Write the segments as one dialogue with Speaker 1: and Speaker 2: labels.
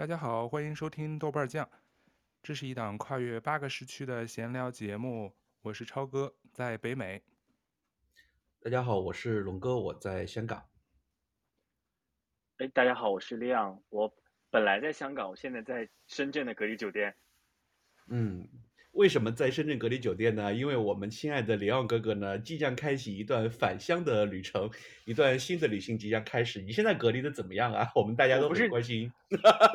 Speaker 1: 大家好，欢迎收听豆瓣酱，这是一档跨越八个时区的闲聊节目。我是超哥，在北美。
Speaker 2: 大家好，我是龙哥，我在香港。
Speaker 3: 哎，大家好，我是利昂，我本来在香港，我现在在深圳的隔离酒店。
Speaker 2: 嗯。为什么在深圳隔离酒店呢？因为我们亲爱的里奥哥哥呢，即将开启一段返乡的旅程，一段新的旅行即将开始。你现在隔离的怎么样啊？我们大家都很关心。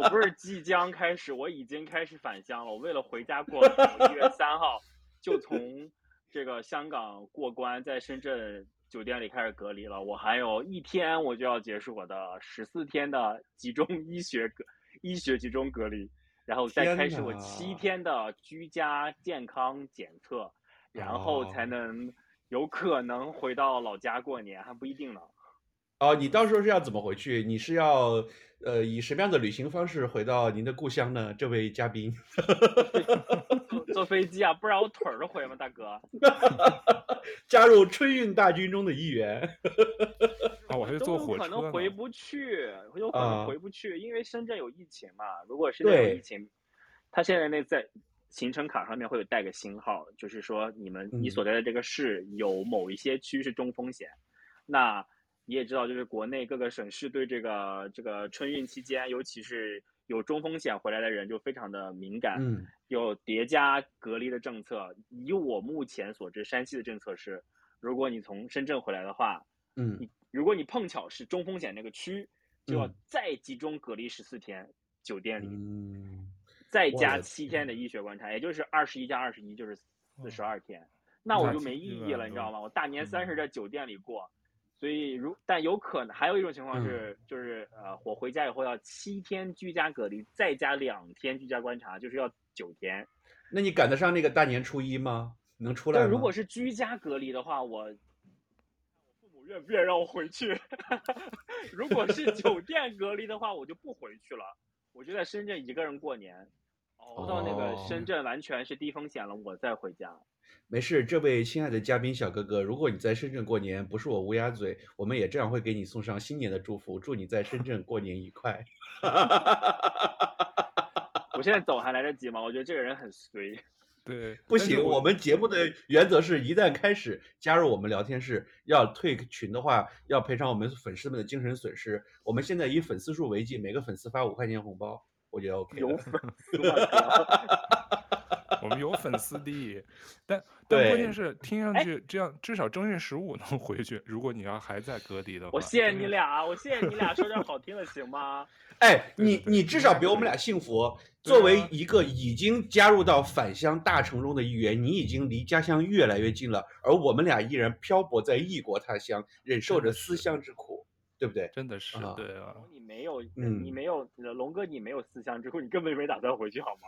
Speaker 3: 我不是即将开始，我已经开始返乡了。我为了回家过年，一月三号就从这个香港过关，在深圳酒店里开始隔离了。我还有一天我就要结束我的十四天的集中 医学隔医学集中隔离。然后再开始我七天的居家健康检测，然后才能有可能回到老家过年，还不一定呢。
Speaker 2: 哦，你到时候是要怎么回去？你是要呃以什么样的旅行方式回到您的故乡呢？这位嘉宾，
Speaker 3: 坐坐飞机啊，不然我腿儿都毁吗，大哥？
Speaker 2: 加入春运大军中的一员。
Speaker 1: 啊我还坐火车，
Speaker 3: 有可能回不去，有可能回不去，啊、因为深圳有疫情嘛。如果深圳有疫情，他现在那在行程卡上面会有带个星号，就是说你们你所在的这个市有某一些区是中风险。嗯、那你也知道，就是国内各个省市对这个这个春运期间，尤其是有中风险回来的人就非常的敏感，
Speaker 2: 嗯，
Speaker 3: 有叠加隔离的政策。以我目前所知，山西的政策是，如果你从深圳回来的话，
Speaker 2: 嗯。
Speaker 3: 如果你碰巧是中风险那个区，就要再集中隔离十四天，嗯、酒店里，
Speaker 2: 嗯、
Speaker 3: 再加七天的医学观察，也就是二十一加二十一，就是四十二天。那我就没意义了，你知道吗？我大年三十在酒店里过，嗯、所以如但有可能还有一种情况是，嗯、就是呃，我回家以后要七天居家隔离，再加两天居家观察，就是要九天。
Speaker 2: 那你赶得上那个大年初一吗？能出来吗？
Speaker 3: 但如果是居家隔离的话，我父母。愿不愿意让我回去？如果是酒店隔离的话，我就不回去了。我就在深圳一个人过年，熬到那个深圳完全是低风险了，我再回家。
Speaker 2: 没事，这位亲爱的嘉宾小哥哥，如果你在深圳过年，不是我乌鸦嘴，我们也这样会给你送上新年的祝福，祝你在深圳过年愉快。
Speaker 3: 我现在走还来得及吗？我觉得这个人很随。
Speaker 1: 对，
Speaker 2: 不行，我，我们节目的原则是一旦开始加入我们聊天室，要退群的话，要赔偿我们粉丝们的精神损失。我们现在以粉丝数为计，每个粉丝发五块钱红包，我觉得 OK。
Speaker 3: 有粉丝
Speaker 1: 我们有粉丝的，但但关键是听上去这样，至少正月十五能回去。如果你要还在隔离的话，
Speaker 3: 我谢谢你俩，我谢谢你俩，说点好听的行吗？
Speaker 2: 哎，你你至少比我们俩幸福。作为一个已经加入到返乡大城中的一员，你已经离家乡越来越近了，而我们俩依然漂泊在异国他乡，忍受着思乡之苦，对不对？
Speaker 1: 真的是，啊对啊。
Speaker 3: 你没有，你没有，龙哥，你没有思乡之后，你根本没打算回去，好吗？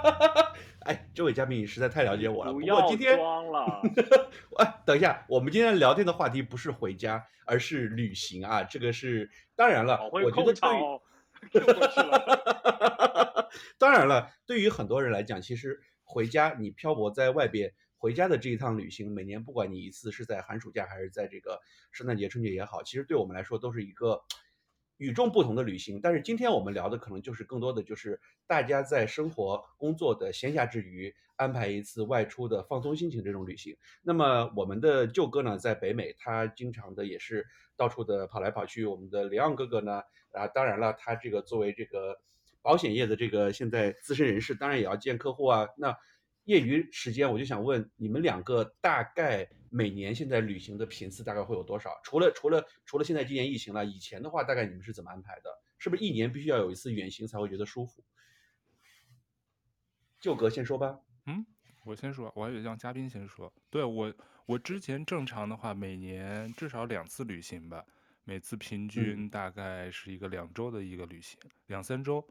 Speaker 2: 哎，这位嘉宾，你实在太了解我了。
Speaker 3: 不要
Speaker 2: 今天
Speaker 3: 装了。
Speaker 2: 哎，等一下，我们今天聊天的话题不是回家，而是旅行啊。这个是当然了，我觉得
Speaker 3: 对于。
Speaker 2: 当然了，对于很多人来讲，其实回家你漂泊在外边，回家的这一趟旅行，每年不管你一次是在寒暑假还是在这个圣诞节、春节也好，其实对我们来说都是一个与众不同的旅行。但是今天我们聊的可能就是更多的就是大家在生活工作的闲暇之余，安排一次外出的放松心情这种旅行。那么我们的舅哥呢，在北美，他经常的也是到处的跑来跑去。我们的里昂哥哥呢？啊，当然了，他这个作为这个保险业的这个现在资深人士，当然也要见客户啊。那业余时间，我就想问你们两个，大概每年现在旅行的频次大概会有多少？除了除了除了现在今年疫情了，以前的话，大概你们是怎么安排的？是不是一年必须要有一次远行才会觉得舒服？就哥先说吧。
Speaker 1: 嗯，我先说，我还以为让嘉宾先说。对，我，我之前正常的话，每年至少两次旅行吧。每次平均大概是一个两周的一个旅行，嗯、两三周，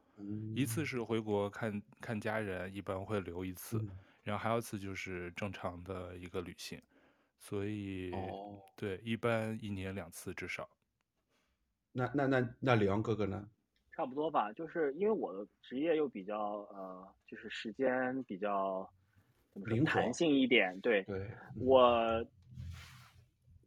Speaker 1: 一次是回国看看家人，一般会留一次，嗯、然后还有一次就是正常的一个旅行，所以、
Speaker 2: 哦、
Speaker 1: 对，一般一年两次至少。
Speaker 2: 那那那那李阳哥哥呢？
Speaker 3: 差不多吧，就是因为我的职业又比较呃，就是时间比较怎么说弹性一点，对，
Speaker 2: 对
Speaker 3: 我。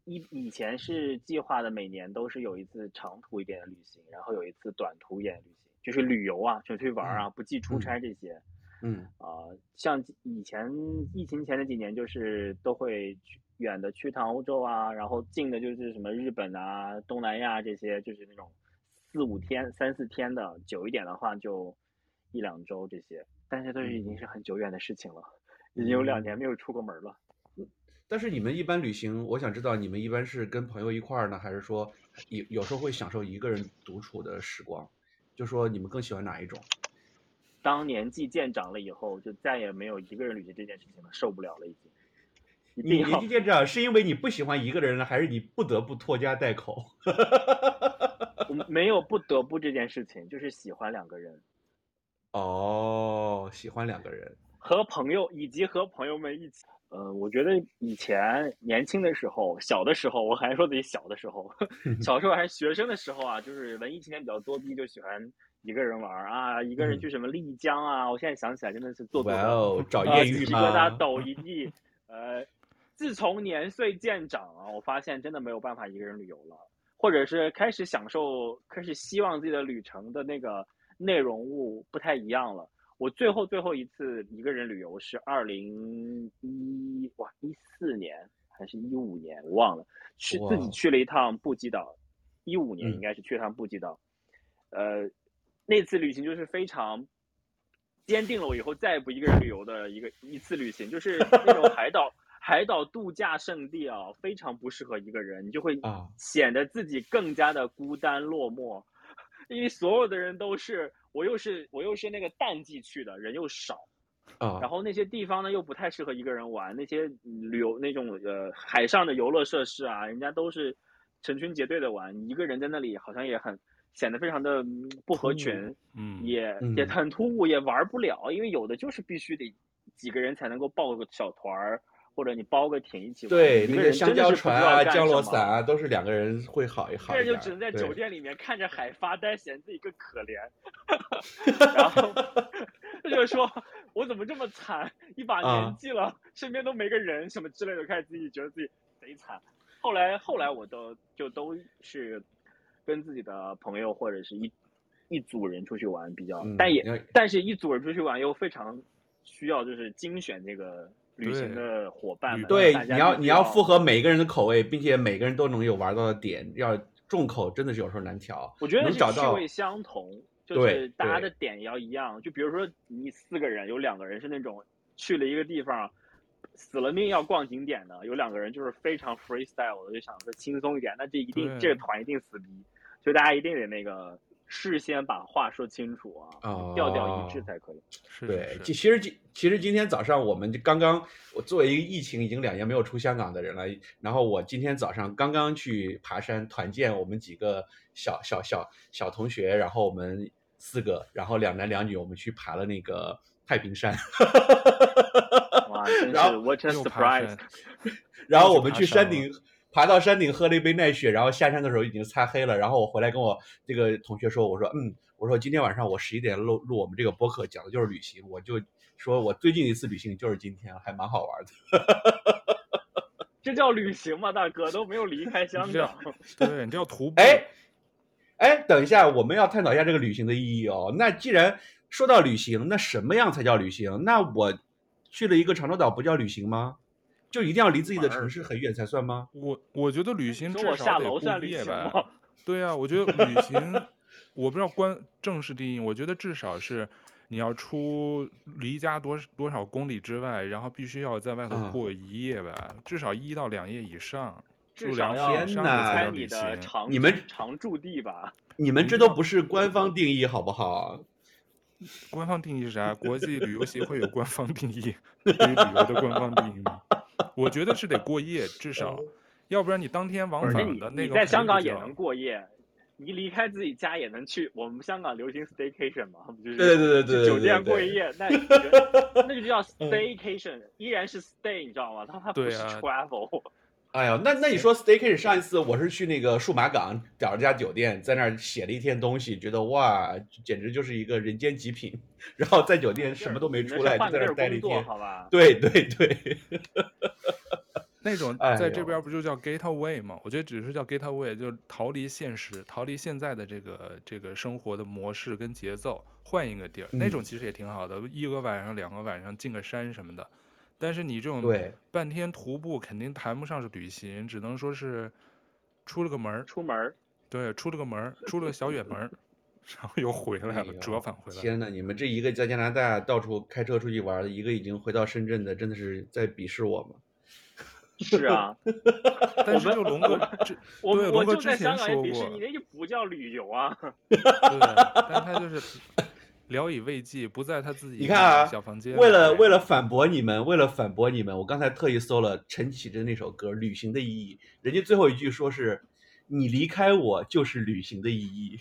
Speaker 3: 以以前是计划的，每年都是有一次长途一点的旅行，然后有一次短途一点的旅行。就是旅游啊，就出去玩啊，不计出差这些。
Speaker 2: 嗯
Speaker 3: 啊、呃，像以前疫情前的几年，就是都会去远的去趟欧洲啊，然后近的就是什么日本啊、东南亚这些，就是那种四五天、三四天的，久一点的话就一两周这些。但是都是已经是很久远的事情了，已经有两年没有出过门了。
Speaker 2: 但是你们一般旅行，我想知道你们一般是跟朋友一块儿呢，还是说有有时候会享受一个人独处的时光？就说你们更喜欢哪一种？
Speaker 3: 当年纪渐长了以后，就再也没有一个人旅行这件事情了，受不了了已经。
Speaker 2: 你年纪渐长是因为你不喜欢一个人了，还是你不得不拖家带口？
Speaker 3: 我 没有不得不这件事情，就是喜欢两个人。
Speaker 2: 哦，喜欢两个人，
Speaker 3: 和朋友以及和朋友们一起。呃，我觉得以前年轻的时候，小的时候，我还说自己小的时候，小时候还是学生的时候啊，就是文艺青年比较多逼，就喜欢一个人玩啊，一个人去什么丽江啊。嗯、我现在想起来真的是做做
Speaker 2: 哦，找 艳遇吗？
Speaker 3: 鸡皮疙瘩抖一地。呃，自从年岁渐长啊，我发现真的没有办法一个人旅游了，或者是开始享受，开始希望自己的旅程的那个内容物不太一样了。我最后最后一次一个人旅游是二零一哇一四年还是一五年，我忘了，去自己去了一趟布吉岛，一五年应该是去一趟布吉岛，嗯、呃，那次旅行就是非常坚定了我以后再也不一个人旅游的一个一次旅行，就是那种海岛 海岛度假胜地啊，非常不适合一个人，你就会显得自己更加的孤单落寞，因为所有的人都是。我又是我又是那个淡季去的，人又少，啊、哦，然后那些地方呢又不太适合一个人玩，那些旅游那种呃海上的游乐设施啊，人家都是成群结队的玩，一个人在那里好像也很显得非常的不合群，嗯，也也很突兀，也玩不了，因为有的就是必须得几个人才能够报个小团儿。或者你包个艇一起玩，
Speaker 2: 对，那个香蕉船啊、降落伞啊，都是两个人会好一好一点。
Speaker 3: 这就只能在酒店里面看着海发呆，显自己更可怜。然后 他就说：“我怎么这么惨？一把年纪了，嗯、身边都没个人，什么之类的，开始自己觉得自己贼惨。”后来后来我都就都是跟自己的朋友或者是一一组人出去玩比较，嗯、但也但是一组人出去玩又非常需要就是精选这个。旅行的伙伴们，
Speaker 2: 对，你要你要符合每一个人的口味，并且每个人都能有玩到的点，要重口真的是有时候难调。
Speaker 3: 我觉得是趣味相同，就是大家的点也要一样。就比如说你四个人，有两个人是那种去了一个地方，死了命要逛景点的，有两个人就是非常 freestyle 的，就想说轻松一点，那这一定这个团一定死逼，所以大家一定得那个。事先把话说清楚啊，调调一致才可以。
Speaker 2: 是对，其实今其实今天早上我们就刚刚，我作为一个疫情已经两年没有出香港的人了，然后我今天早上刚刚去爬山团建，我们几个小小小小同学，然后我们四个，然后两男两女，我们去爬了那个太平山。
Speaker 3: 哇，真是 what a surprise！
Speaker 2: 然后我们去山顶。爬到山顶喝了一杯奈雪，然后下山的时候已经擦黑了。然后我回来跟我这个同学说：“我说，嗯，我说今天晚上我十一点录录我们这个播客，讲的就是旅行。我就说我最近一次旅行就是今天，还蛮好玩的。
Speaker 3: 这叫旅行吗，大哥？都没有离开香港。
Speaker 1: 对，你叫徒步。
Speaker 2: 哎，哎，等一下，我们要探讨一下这个旅行的意义哦。那既然说到旅行，那什么样才叫旅行？那我去了一个长洲岛，不叫旅行吗？就一定要离自己的城市很远才算吗？
Speaker 1: 我我觉得旅行至少得过夜吧。对啊，我觉得旅行，我不知道关正式定义，我觉得至少是你要出离家多多少公里之外，然后必须要在外头过一夜吧，嗯、至少一到两夜以上。
Speaker 3: 至少要
Speaker 2: 天呢，
Speaker 3: 你的长
Speaker 2: 你们
Speaker 3: 常驻地吧？
Speaker 2: 你们这都不是官方定义，好不好？
Speaker 1: 官方定义是啥？国际旅游协会有官方定义，对于旅游的官方定义吗？我觉得是得过夜，至少，要不然你当天往返的那个。
Speaker 3: 你在香港也能过夜，你离开自己家也能去。我们香港流行 staycation 嘛，就是
Speaker 2: 对对对对，
Speaker 3: 酒店过夜，那 那就叫 staycation，依然是 stay，你知道吗？它它不是 travel。
Speaker 2: 哎呀，那那你说 staycation，上一次我是去那个数码港找了家酒店，在那儿写了一天东西，觉得哇，简直就是一个人间极品。然后在酒店什么都没出来，就在那儿待了一天。
Speaker 3: 好吧？
Speaker 2: 对对对。
Speaker 1: 那种
Speaker 2: 哎
Speaker 1: 在
Speaker 2: 这
Speaker 1: 边不就叫 getaway 吗？我觉得只是叫 getaway，就是逃离现实，逃离现在的这个这个生活的模式跟节奏，换一个地儿。那种
Speaker 2: 嗯
Speaker 1: 其实也挺好的，一个晚上、两个晚上进个山什么的。但是你这种
Speaker 2: 对
Speaker 1: 半天徒步，肯定谈不上是旅行，只能说是出了个门儿。
Speaker 3: 出门儿
Speaker 1: 对，出了个门儿，出了个小远门儿，然后又回来了，折返回来了。
Speaker 2: 天呐，你们这一个在加拿大到处开车出去玩的，一个已经回到深圳的，真的是在鄙视我吗？
Speaker 3: 是啊，
Speaker 1: 但是就龙哥这，
Speaker 3: 我
Speaker 1: 对
Speaker 3: 我就在
Speaker 1: 龙哥之前
Speaker 3: 香港也鄙视
Speaker 1: 说过
Speaker 3: 你，那就不叫旅游啊。
Speaker 1: 对，但他就是 聊以慰藉，不在他自己
Speaker 2: 你看啊
Speaker 1: 小房间。
Speaker 2: 为了为了反驳你们，为了反驳你们，我刚才特意搜了陈绮贞那首歌《旅行的意义》，人家最后一句说是“你离开我就是旅行的意义”，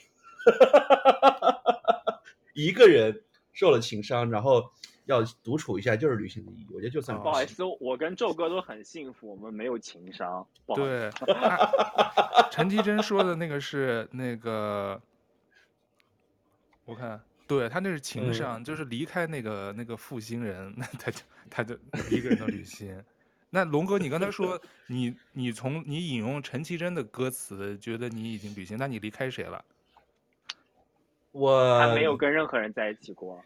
Speaker 2: 一个人受了情伤，然后要独处一下就是旅行的意义，我觉得就算
Speaker 1: 哦
Speaker 3: 不好意思，我跟宙哥都很幸福，我们没有情商。
Speaker 1: 对，陈绮贞说的那个是那个，我看，对他那是情商，就是离开那个那个负心人，那 他就他就一个人的旅行。那龙哥，你刚才说 你你从你引用陈绮贞的歌词，觉得你已经旅行，那你离开谁了？
Speaker 2: 我
Speaker 3: 他没有跟任何人在一起过。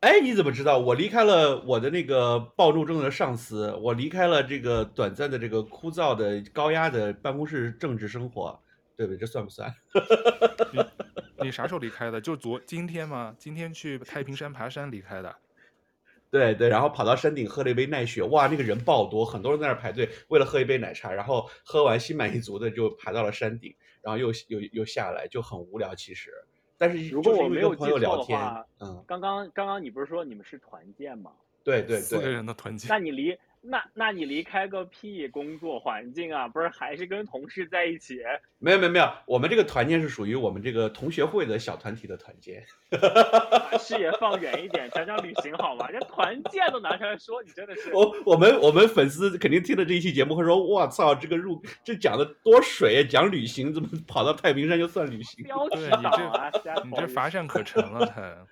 Speaker 2: 哎，你怎么知道？我离开了我的那个暴怒症的上司，我离开了这个短暂的这个枯燥的高压的办公室政治生活，对不对？这算不算？
Speaker 1: 你啥时候离开的？就昨今天吗？今天去太平山爬山离开的。
Speaker 2: 对对，然后跑到山顶喝了一杯奈雪，哇，那个人爆多，很多人在那儿排队，为了喝一杯奶茶，然后喝完心满意足的就爬到了山顶，然后又又又下来，就很无聊。其实，但是
Speaker 3: 如果我没有记
Speaker 2: 朋友聊天，
Speaker 3: 错的话，
Speaker 2: 嗯，
Speaker 3: 刚刚刚刚你不是说你们是团建吗？
Speaker 2: 对对
Speaker 1: 四个
Speaker 2: 对，
Speaker 1: 人的团建。
Speaker 3: 那你离那那你离开个屁工作环境啊？不是还是跟同事在一起？
Speaker 2: 没有没有没有，我们这个团建是属于我们这个同学会的小团体的团建。
Speaker 3: 把视野放远一点，讲讲旅行好吗？这团建都拿出来说，你真的是
Speaker 2: 我我们我们粉丝肯定听了这一期节目会说：“我操，这个入这讲的多水啊！讲旅行怎么跑到太平山就算旅行？”
Speaker 3: 标题
Speaker 1: 对你
Speaker 3: 党
Speaker 1: 这
Speaker 3: 啊！瞎
Speaker 1: 你这
Speaker 3: 搞
Speaker 1: 乏善可陈了，他。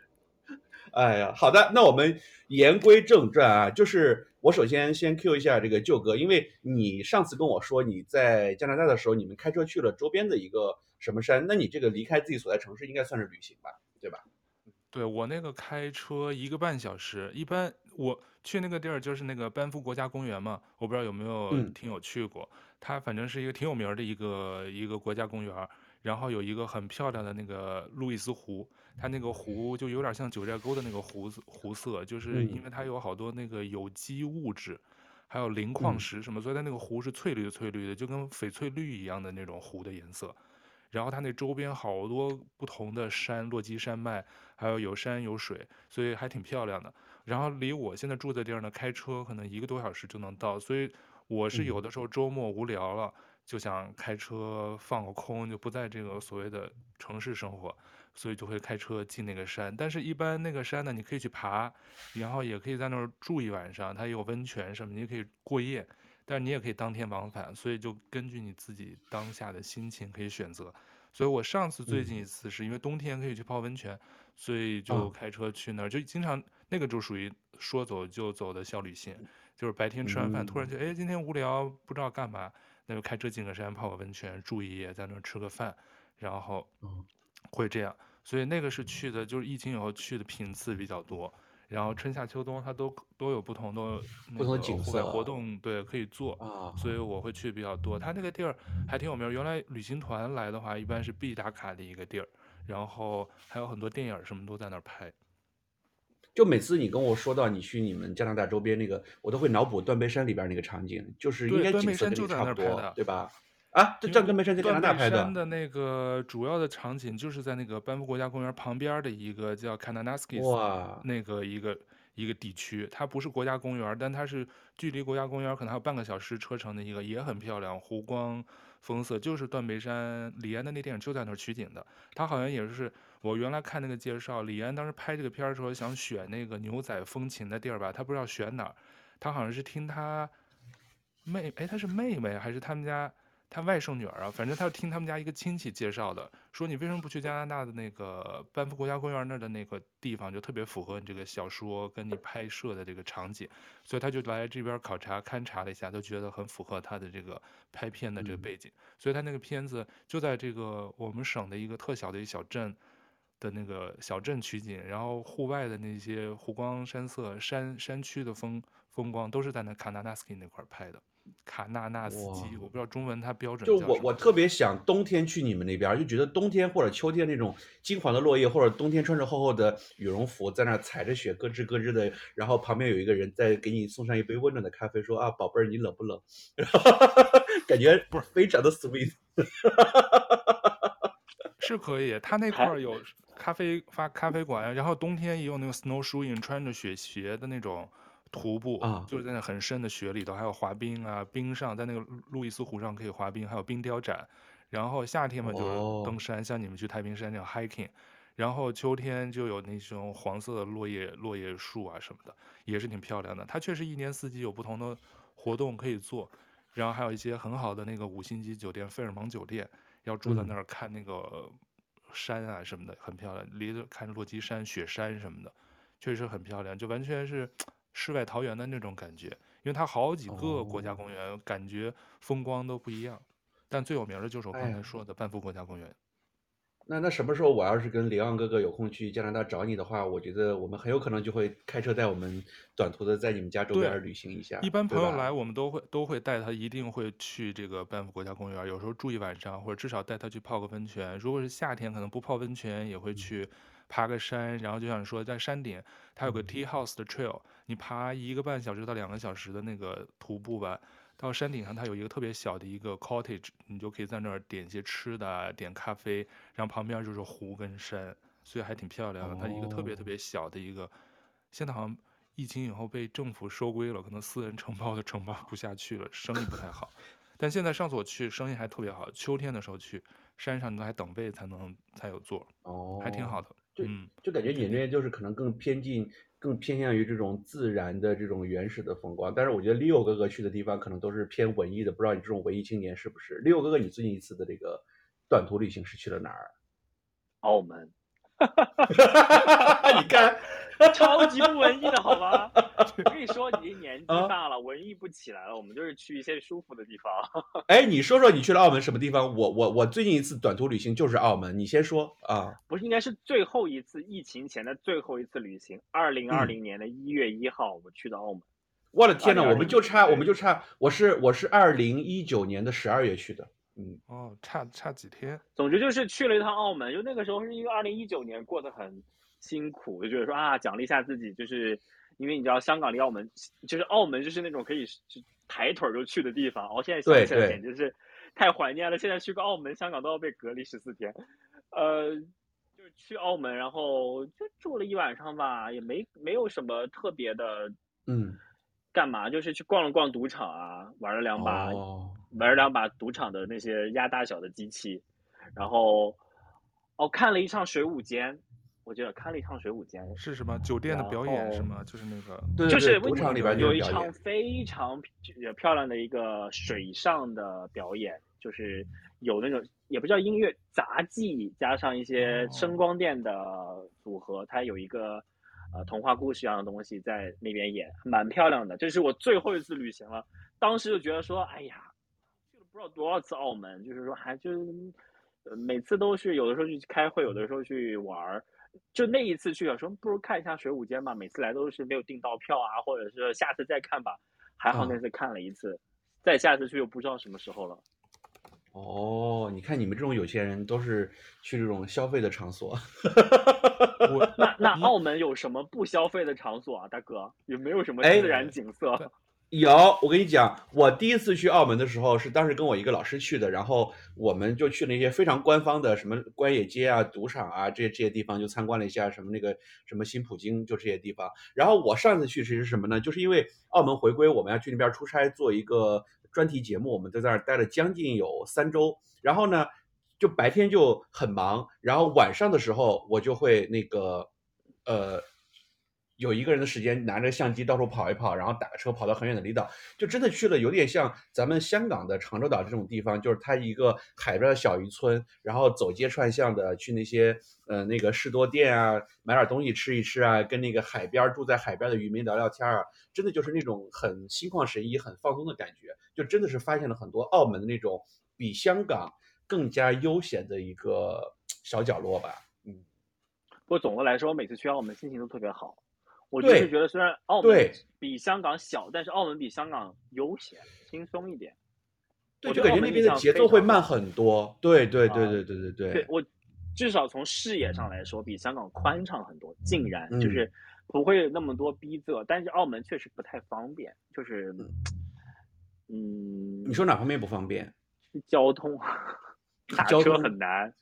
Speaker 2: 哎呀，好的，那我们言归正传啊，就是我首先先 Q 一下这个舅哥，因为你上次跟我说你在加拿大的时候，你们开车去了周边的一个什么山，那你这个离开自己所在城市应该算是旅行吧，对吧？
Speaker 1: 对，我那个开车一个半小时，一般我去那个地儿就是那个班夫国家公园嘛，我不知道有没有
Speaker 2: 嗯
Speaker 1: 听友去过，它反正是一个挺有名儿的一个一个国家公园，然后有一个很漂亮的那个路易斯湖，它那个湖就有点像九寨沟的那个湖子湖色，就是因为它有好多那个有机物质，还有磷矿石什么，所以它那个湖是翠绿的翠绿的，就跟翡翠绿一样的那种湖的颜色。然后它那周边好多不同的山，落基山脉，还有有山有水，所以还挺漂亮的。然后离我现在住的地儿呢，开车可能一个多小时就能到。所以我是有的时候周末无聊了，就想开车放个空，就不在这个所谓的城市生活，所以就会开车进那个山。但是，一般那个山呢，你可以去爬，然后也可以在那儿住一晚上，它也有温泉什么，你也可以过夜。但是你也可以当天往返，所以就根据你自己当下的心情可以选择。所以我上次最近一次是因为冬天可以去泡温泉，所以就开车去那儿，就经常那个就属于说走就走的小旅行，就是白天吃完饭突然就哎今天无聊不知道干嘛，那就开车进个山泡个温泉住一夜，在那儿吃个饭，然后会这样。所以那个是去的，就是疫情以后去的频次比较多。然后春夏秋冬它都都有不同的
Speaker 2: 不同的景色
Speaker 1: 活动，对，可以做
Speaker 2: 啊，
Speaker 1: 所以我会去比较多。它那个地儿还挺有名，原来旅行团来的话，一般是必打卡的一个地儿，然后还有很多电影什么都在那儿拍。
Speaker 2: 就每次你跟我说到你去你们加拿大周边那个，我都会脑补断背山里边那个场景，就是应该景色跟你差不多，对吧？啊，这断背山在加拿大拍的。
Speaker 1: 断背山的那个主要的场景就是在那个班夫国家公园旁边的一个叫 Kananaskis
Speaker 2: 哇，
Speaker 1: 那个一个一个地区，它不是国家公园，但它是距离国家公园可能还有半个小时车程的一个，也很漂亮，湖光风色，就是断背山。李安的那电影就在那儿取景的，他好像也是我原来看那个介绍，李安当时拍这个片儿的时候想选那个牛仔风情的地儿吧，他不知道选哪儿，他好像是听他妹，哎，他是妹妹还是他们家？他外甥女儿啊，反正他要听他们家一个亲戚介绍的，说你为什么不去加拿大的那个班夫国家公园那儿的那个地方，就特别符合你这个小说跟你拍摄的这个场景，所以他就来这边考察勘察了一下，都觉得很符合他的这个拍片的这个背景，所以他那个片子就在这个我们省的一个特小的一小镇的那个小镇取景，然后户外的那些湖光山色、山山区的风风光都是在那卡纳纳斯基那块拍的。卡纳纳斯基，我不知道中文它标准。
Speaker 2: 就我我特别想冬天去你们那边，就觉得冬天或者秋天那种金黄的落叶，或者冬天穿着厚厚的羽绒服，在那踩着雪咯吱咯吱的，然后旁边有一个人在给你送上一杯温暖的咖啡，说啊，宝贝儿，你冷不冷？感觉不是非常的 sweet。
Speaker 1: 是可以，他那块儿有咖啡发咖啡馆，然后冬天也有那个 snowshoeing，穿着雪鞋的那种。徒步啊，就是在那很深的雪里头，还有滑冰啊，冰上在那个路易斯湖上可以滑冰，还有冰雕展。然后夏天嘛，就是登山，像你们去太平山那样 hiking。然后秋天就有那种黄色的落叶落叶树啊什么的，也是挺漂亮的。它确实一年四季有不同的活动可以做，然后还有一些很好的那个五星级酒店，费尔蒙酒店，要住在那儿看那个山啊什么的，很漂亮，离着看落基山、雪山什么的，确实很漂亮，就完全是。世外桃源的那种感觉，因为它好几个国家公园，哦、感觉风光都不一样。但最有名的就是我刚才说的班夫国家公园。哎、
Speaker 2: 那那什么时候我要是跟李昂哥哥有空去加拿大找你的话，我觉得我们很有可能就会开车带我们短途的在你们家周边旅行一下。
Speaker 1: 一般朋友来，我们都会都会带他，一定会去这个班夫国家公园，有时候住一晚上，或者至少带他去泡个温泉。如果是夏天，可能不泡温泉也会去。嗯爬个山，然后就像你说，在山顶，它有个 Tea House 的 trail，你爬一个半小时到两个小时的那个徒步吧，到山顶上它有一个特别小的一个 cottage，你就可以在那儿点一些吃的，点咖啡，然后旁边就是湖跟山，所以还挺漂亮的。它一个特别特别小的一个，现在好像疫情以后被政府收归了，可能私人承包的承包不下去了，生意不太好。但现在上次我去，生意还特别好。秋天的时候去，山上你都还等位才能才有座，哦，还挺好的。
Speaker 2: 就就感觉你那边就是可能更偏近，更偏向于这种自然的这种原始的风光。但是我觉得 Leo 哥哥去的地方可能都是偏文艺的，不知道你这种文艺青年是不是？Leo 哥哥，你最近一次的这个短途旅行是去了哪儿？
Speaker 3: 澳门。
Speaker 2: 你看。
Speaker 3: 超级不文艺的好吗？我跟你说，你年纪大了，文艺不起来了。我们就是去一些舒服的地方。
Speaker 2: 哎，你说说你去了澳门什么地方？我我我最近一次短途旅行就是澳门，你先说啊。
Speaker 3: 不是，应该是最后一次疫情前的最后一次旅行，二零二零年的一月一号，我去的澳门。嗯、
Speaker 2: 我的天呐，我们就差我们就差，我是我是二零一九年的十二月去的。嗯，
Speaker 1: 哦，差差几天。
Speaker 3: 总之就是去了一趟澳门，就那个时候是因为二零一九年过得很。辛苦，就觉得说啊，奖励一下自己，就是因为你知道香港离澳门，就是澳门就是那种可以就抬腿就去的地方。哦现在想起来简直是太怀念了。现在去个澳门、香港都要被隔离十四天，呃，就是去澳门，然后就住了一晚上吧，也没没有什么特别的，
Speaker 2: 嗯，
Speaker 3: 干嘛？就是去逛了逛赌场啊，玩了两把，哦、玩了两把赌场的那些压大小的机器，然后哦，看了一场水舞间。我觉得看了一场水舞间，
Speaker 1: 是什么酒店的表演是吗？就是那个，
Speaker 2: 对，
Speaker 3: 就是
Speaker 2: 赌场里边
Speaker 3: 有一场非常漂亮的一个水上的表演，就是有那种也不叫音乐杂技，加上一些声光电的组合，它有一个呃童话故事一样的东西在那边演，蛮漂亮的。这是我最后一次旅行了，当时就觉得说，哎呀，去了不知道多少次澳门，就是说还就每次都是有的时候去开会，有的时候去玩儿。就那一次去了，说不如看一下水舞间吧。每次来都是没有订到票啊，或者是下次再看吧。还好那次看了一次，嗯、再下次去又不知道什么时候了。
Speaker 2: 哦，你看你们这种有钱人都是去这种消费的场所。
Speaker 3: 我那那澳门有什么不消费的场所啊，大哥？有没有什么自然景色？
Speaker 2: 哎有，我跟你讲，我第一次去澳门的时候是当时跟我一个老师去的，然后我们就去那些非常官方的什么官野街啊、赌场啊这些这些地方，就参观了一下什么那个什么新葡京，就这些地方。然后我上次去其实是什么呢？就是因为澳门回归，我们要去那边出差做一个专题节目，我们都在那儿待了将近有三周。然后呢，就白天就很忙，然后晚上的时候我就会那个，呃。有一个人的时间拿着相机到处跑一跑，然后打个车跑到很远的离岛，就真的去了，有点像咱们香港的长洲岛这种地方，就是它一个海边的小渔村，然后走街串巷的去那些呃那个士多店啊，买点东西吃一吃啊，跟那个海边住在海边的渔民聊聊天啊，真的就是那种很心旷神怡、很放松的感觉，就真的是发现了很多澳门的那种比香港更加悠闲的一个小角落吧。嗯，
Speaker 3: 不过总的来说，我每次去澳门心情都特别好。我就是觉得，虽然澳门比香港小，但是澳门比香港悠闲、轻松一点。
Speaker 2: 对，就感觉那边的节奏会慢很多。对对对对对对对，对。
Speaker 3: 对我至少从视野上来说，比香港宽敞很多，竟然就是不会那么多逼仄。但是澳门确实不太方便，就是嗯。
Speaker 2: 你说哪方面不方便？
Speaker 3: 交通，打车很难。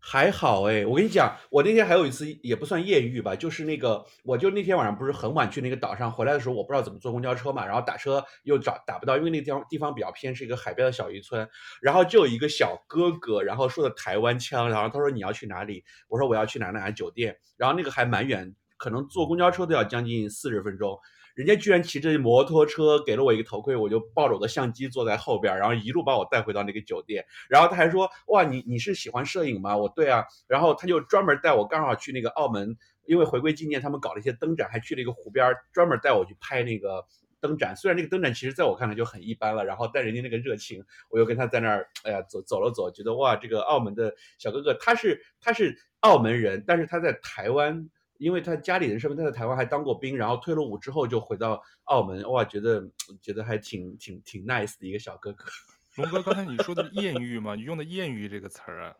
Speaker 2: 还好哎，我跟你讲，我那天还有一次也不算艳遇吧，就是那个，我就那天晚上不是很晚去那个岛上，回来的时候我不知道怎么坐公交车嘛，然后打车又找打不到，因为那个地方地方比较偏，是一个海边的小渔村，然后就有一个小哥哥，然后说的台湾腔，然后他说你要去哪里？我说我要去哪哪哪酒店，然后那个还蛮远，可能坐公交车都要将近四十分钟。人家居然骑着摩托车给了我一个头盔，我就抱着我的相机坐在后边，然后一路把我带回到那个酒店。然后他还说：“哇，你你是喜欢摄影吗？”我对啊。然后他就专门带我，刚好去那个澳门，因为回归纪念他们搞了一些灯展，还去了一个湖边，专门带我去拍那个灯展。虽然那个灯展其实在我看来就很一般了，然后但人家那个热情，我又跟他在那儿，哎呀，走走了走，觉得哇，这个澳门的小哥哥，他是他是澳门人，但是他在台湾。因为他家里人身份，他在台湾还当过兵，然后退了伍之后就回到澳门，哇，觉得觉得还挺挺挺 nice 的一个小哥哥。
Speaker 1: 龙哥，刚才你说的艳遇吗？你用的艳遇这个词儿啊？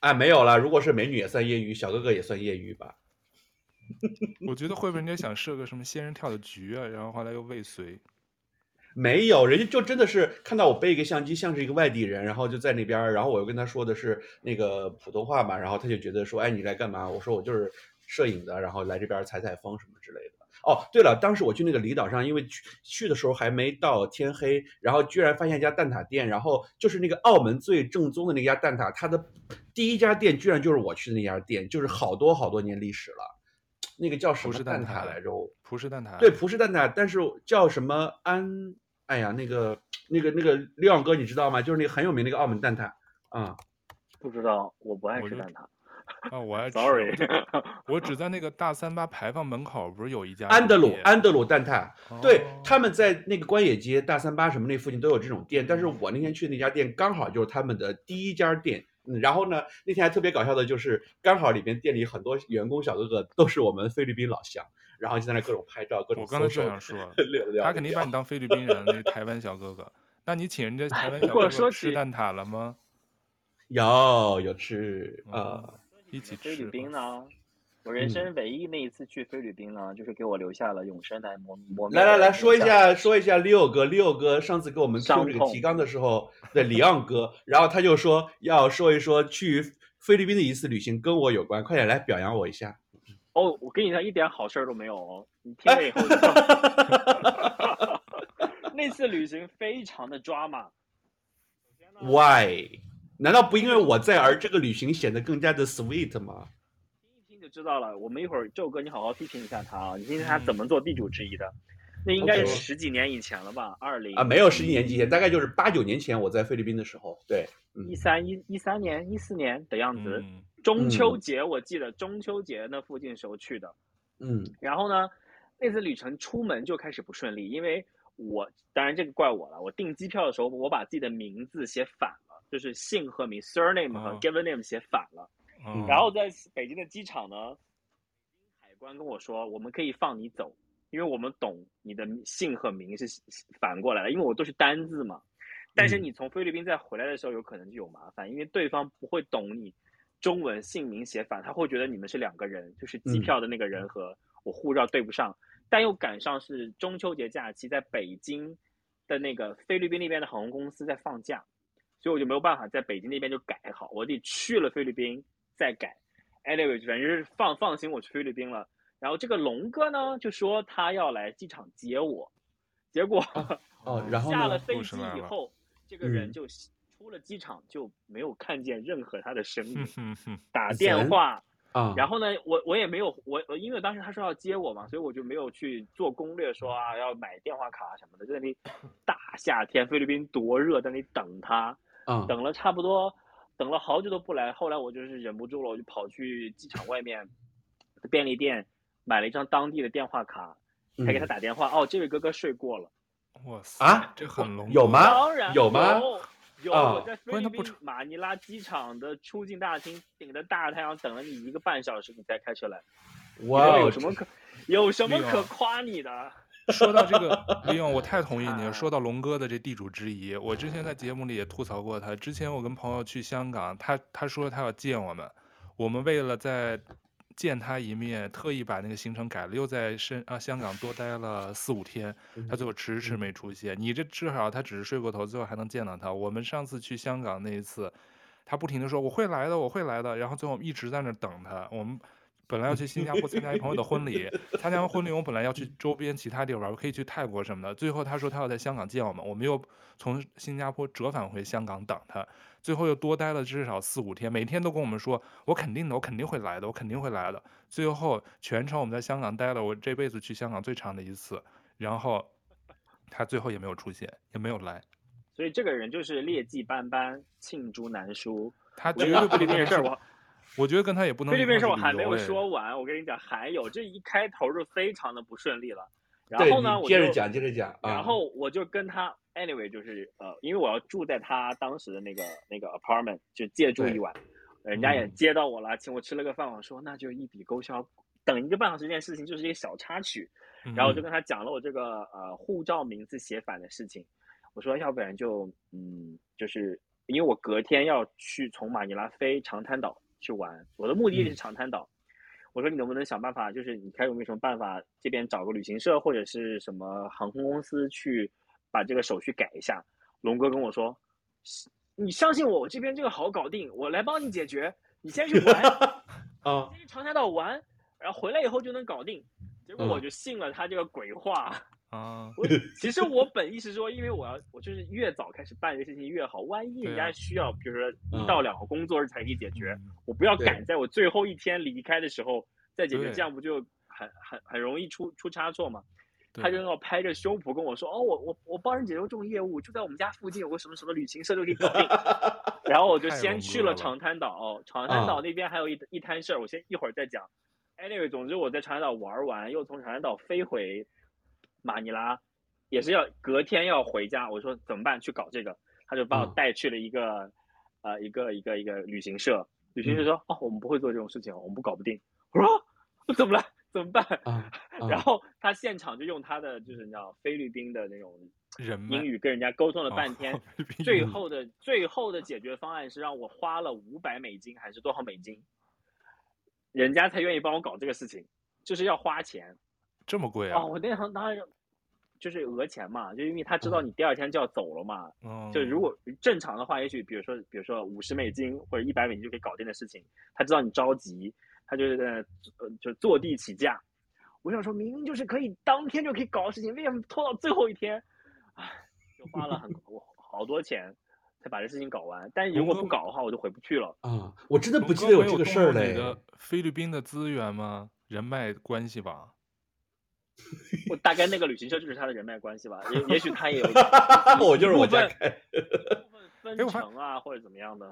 Speaker 2: 啊，没有啦，如果是美女也算艳遇，小哥哥也算艳遇吧。
Speaker 1: 我觉得会不会人家想设个什么仙人跳的局啊，然后后来又未遂。
Speaker 2: 没有，人家就真的是看到我背一个相机，像是一个外地人，然后就在那边，然后我又跟他说的是那个普通话嘛，然后他就觉得说，哎，你来干嘛？我说我就是。摄影的，然后来这边采采风什么之类的。哦，对了，当时我去那个离岛上，因为去去的时候还没到天黑，然后居然发现一家蛋挞店，然后就是那个澳门最正宗的那家蛋挞，它的第一家店居然就是我去的那家店，就是好多好多年历史了。那个叫什么蛋挞来着？
Speaker 1: 葡式蛋挞。
Speaker 2: 对，葡式蛋挞，但是叫什么安？哎呀，那个那个那个亮哥，你知道吗？就是那个很有名那个澳门蛋挞啊。
Speaker 3: 不知道，我不爱吃蛋挞。
Speaker 1: 啊，我还
Speaker 3: sorry，
Speaker 1: 我只在那个大三八牌坊门口，不是有一家
Speaker 2: 安德鲁安德鲁蛋挞，哦、对，他们在那个关野街、大三八什么那附近都有这种店，但是我那天去那家店刚好就是他们的第一家店，嗯、然后呢，那天还特别搞笑的就是刚好里边店里很多员工小哥哥都是我们菲律宾老乡，然后就在那各种拍照，各种。
Speaker 1: 我刚才就想说，他肯定把你当菲律宾人，那是台湾小哥哥，那你请人家台湾小 哥哥吃蛋挞了吗？
Speaker 2: 有有吃啊。嗯
Speaker 1: 一起
Speaker 3: 菲律宾呢？我人生唯一那一次去菲律宾呢，嗯、就是给我留下了永生难磨磨灭。
Speaker 2: 来来来说一下，说一下李欧哥，李欧哥上次给我们做这个提纲的时候，对李昂哥，然后他就说要说一说去菲律宾的一次旅行跟我有关，快点来表扬我一下。
Speaker 3: 哦，我跟你讲，一点好事都没有哦，你听了以后。那次旅行非常的 drama。
Speaker 2: Why？难道不因为我在而这个旅行显得更加的 sweet 吗？
Speaker 3: 听一听就知道了。我们一会儿宙哥，你好好批评一下他啊！你听听他怎么做地主之谊的。那应该是十几年以前了吧？二零
Speaker 2: 啊，没有十几年以前，大概就是八九年前我在菲律宾的时候。对，
Speaker 3: 一三一一三年、一四年的样子。中秋节我记得中秋节那附近时候去的。
Speaker 2: 嗯。
Speaker 3: 然后呢，那次旅程出门就开始不顺利，因为我当然这个怪我了。我订机票的时候，我把自己的名字写反了。就是姓和名 surname 和 given name 写反了，嗯、然后在北京的机场呢，海关跟我说，我们可以放你走，因为我们懂你的姓和名是反过来的，因为我都是单字嘛。但是你从菲律宾再回来的时候，有可能就有麻烦，因为对方不会懂你中文姓名写反，他会觉得你们是两个人，就是机票的那个人和我护照对不上，但又赶上是中秋节假期，在北京的那个菲律宾那边的航空公司在放假。所以我就没有办法在北京那边就改好，我得去了菲律宾再改。Anyway，反正是放放心，我去菲律宾了。然后这个龙哥呢就说他要来机场接我，结果
Speaker 2: 哦，然后
Speaker 3: 下了飞机以后，这个人就出了机场就没有看见任何他的身影。打电话
Speaker 2: 啊，
Speaker 3: 然后呢，我我也没有我我因为当时他说要接我嘛，所以我就没有去做攻略说啊要买电话卡什么的，就在那里 大夏天菲律宾多热，在那里等他，
Speaker 2: 嗯，
Speaker 3: 等了差不多等了好久都不来，后来我就是忍不住了，我就跑去机场外面的便利店买了一张当地的电话卡，还给他打电话，
Speaker 2: 嗯、
Speaker 3: 哦，这位哥哥睡过了，
Speaker 1: 哇塞
Speaker 2: 啊，
Speaker 1: 这很隆
Speaker 2: 有吗？
Speaker 3: 当然
Speaker 2: 有吗？
Speaker 3: 有，
Speaker 2: 啊、
Speaker 3: 我在菲律宾马尼拉机场的出境大厅顶着大太阳等了你一个半小时，你才开车来。
Speaker 2: 哇，
Speaker 3: 有什么可有什么可夸你的？
Speaker 1: 说到这个，李勇我太同意你了。说到龙哥的这地主之谊，我之前在节目里也吐槽过他。之前我跟朋友去香港，他他说他要见我们，我们为了在。见他一面，特意把那个行程改了，又在深啊香港多待了四五天，他最后迟迟没出现。你这至少他只是睡过头，最后还能见到他。我们上次去香港那一次，他不停地说我会来的，我会来的，然后最后一直在那等他。我们本来要去新加坡参加一朋友的婚礼，参加完婚礼我本来要去周边其他地方，可以去泰国什么的。最后他说他要在香港见我们，我们又从新加坡折返回香港等他。最后又多待了至少四五天，每天都跟我们说，我肯定的，我肯定会来的，我肯定会来的。最后全程我们在香港待了我这辈子去香港最长的一次，然后他最后也没有出现，也没有来。
Speaker 3: 所以这个人就是劣迹斑斑，罄竹难书。
Speaker 1: 他绝对不
Speaker 3: 菲律宾的事儿，我
Speaker 1: 我觉得跟他也不能。
Speaker 3: 菲律宾事我还没有说完，我跟你讲，还有这一开头就非常的不顺利了。然后呢，我
Speaker 2: 接着讲，接着讲。
Speaker 3: 然后我就跟他。Anyway，就是呃，因为我要住在他当时的那个那个 apartment，就借住一晚，人家也接到我了，请我吃了个饭，我说那就一笔勾销，等一个半小时这件事情就是一个小插曲，然后我就跟他讲了我这个呃护照名字写反的事情，我说要不然就嗯，就是因为我隔天要去从马尼拉飞长滩岛去玩，我的目的地是长滩岛，我说你能不能想办法，就是你看有没有什么办法，这边找个旅行社或者是什么航空公司去。把这个手续改一下，龙哥跟我说：“你相信我，我这边这个好搞定，我来帮你解决。你先去玩，
Speaker 2: 啊，
Speaker 3: 先去长滩岛玩，然后回来以后就能搞定。”结果我就信了他这个鬼话
Speaker 1: 啊！
Speaker 3: 我 其实我本意是说，因为我要我就是越早开始办这个事情越好，万一人家需要，比如说一到两个工作日才可以解决，我不要赶在我最后一天离开的时候再解决，这样不就很很很容易出出差错吗？他就要拍着胸脯跟我说：“哦，我我我帮人解决这种业务，就在我们家附近有个什么什么旅行社就可以搞定。”然后我就先去了长滩岛，长滩岛那边还有一一摊事儿，我先一会儿再讲。Anyway，总之我在长滩岛玩完，又从长滩岛飞回马尼拉，也是要隔天要回家。我说怎么办？去搞这个，他就把我带去了一个呃一个一个一个旅行社。旅行社说：“哦，我们不会做这种事情，我们不搞不定。”我说：“我怎么了？”怎
Speaker 2: 么办？
Speaker 3: 然后他现场就用他的就是你知道菲律宾的那种英语跟人家沟通了半天，哦、最后的最后的解决方案是让我花了五百美金还是多少美金，人家才愿意帮我搞这个事情，就是要花钱，
Speaker 1: 这么贵啊！
Speaker 3: 哦，我那行当然就是讹钱嘛，就因为他知道你第二天就要走了嘛，
Speaker 1: 嗯、
Speaker 3: 就如果正常的话，也许比如说比如说五十美金或者一百美金就可以搞定的事情，他知道你着急。他就是在呃，就坐地起价。我想说明明就是可以当天就可以搞的事情，为什么拖到最后一天？唉，就花了很 我好多钱才把这事情搞完。但如果不搞的话，我就回不去了。
Speaker 2: 啊，我真的不记得有这个事儿嘞。
Speaker 1: 你的菲律宾的资源吗？人脉关系吧。
Speaker 3: 我大概那个旅行社就是他的人脉关系吧。也也许他也有。
Speaker 2: 我就是我家
Speaker 3: 开。部分分成啊，或者怎么样的。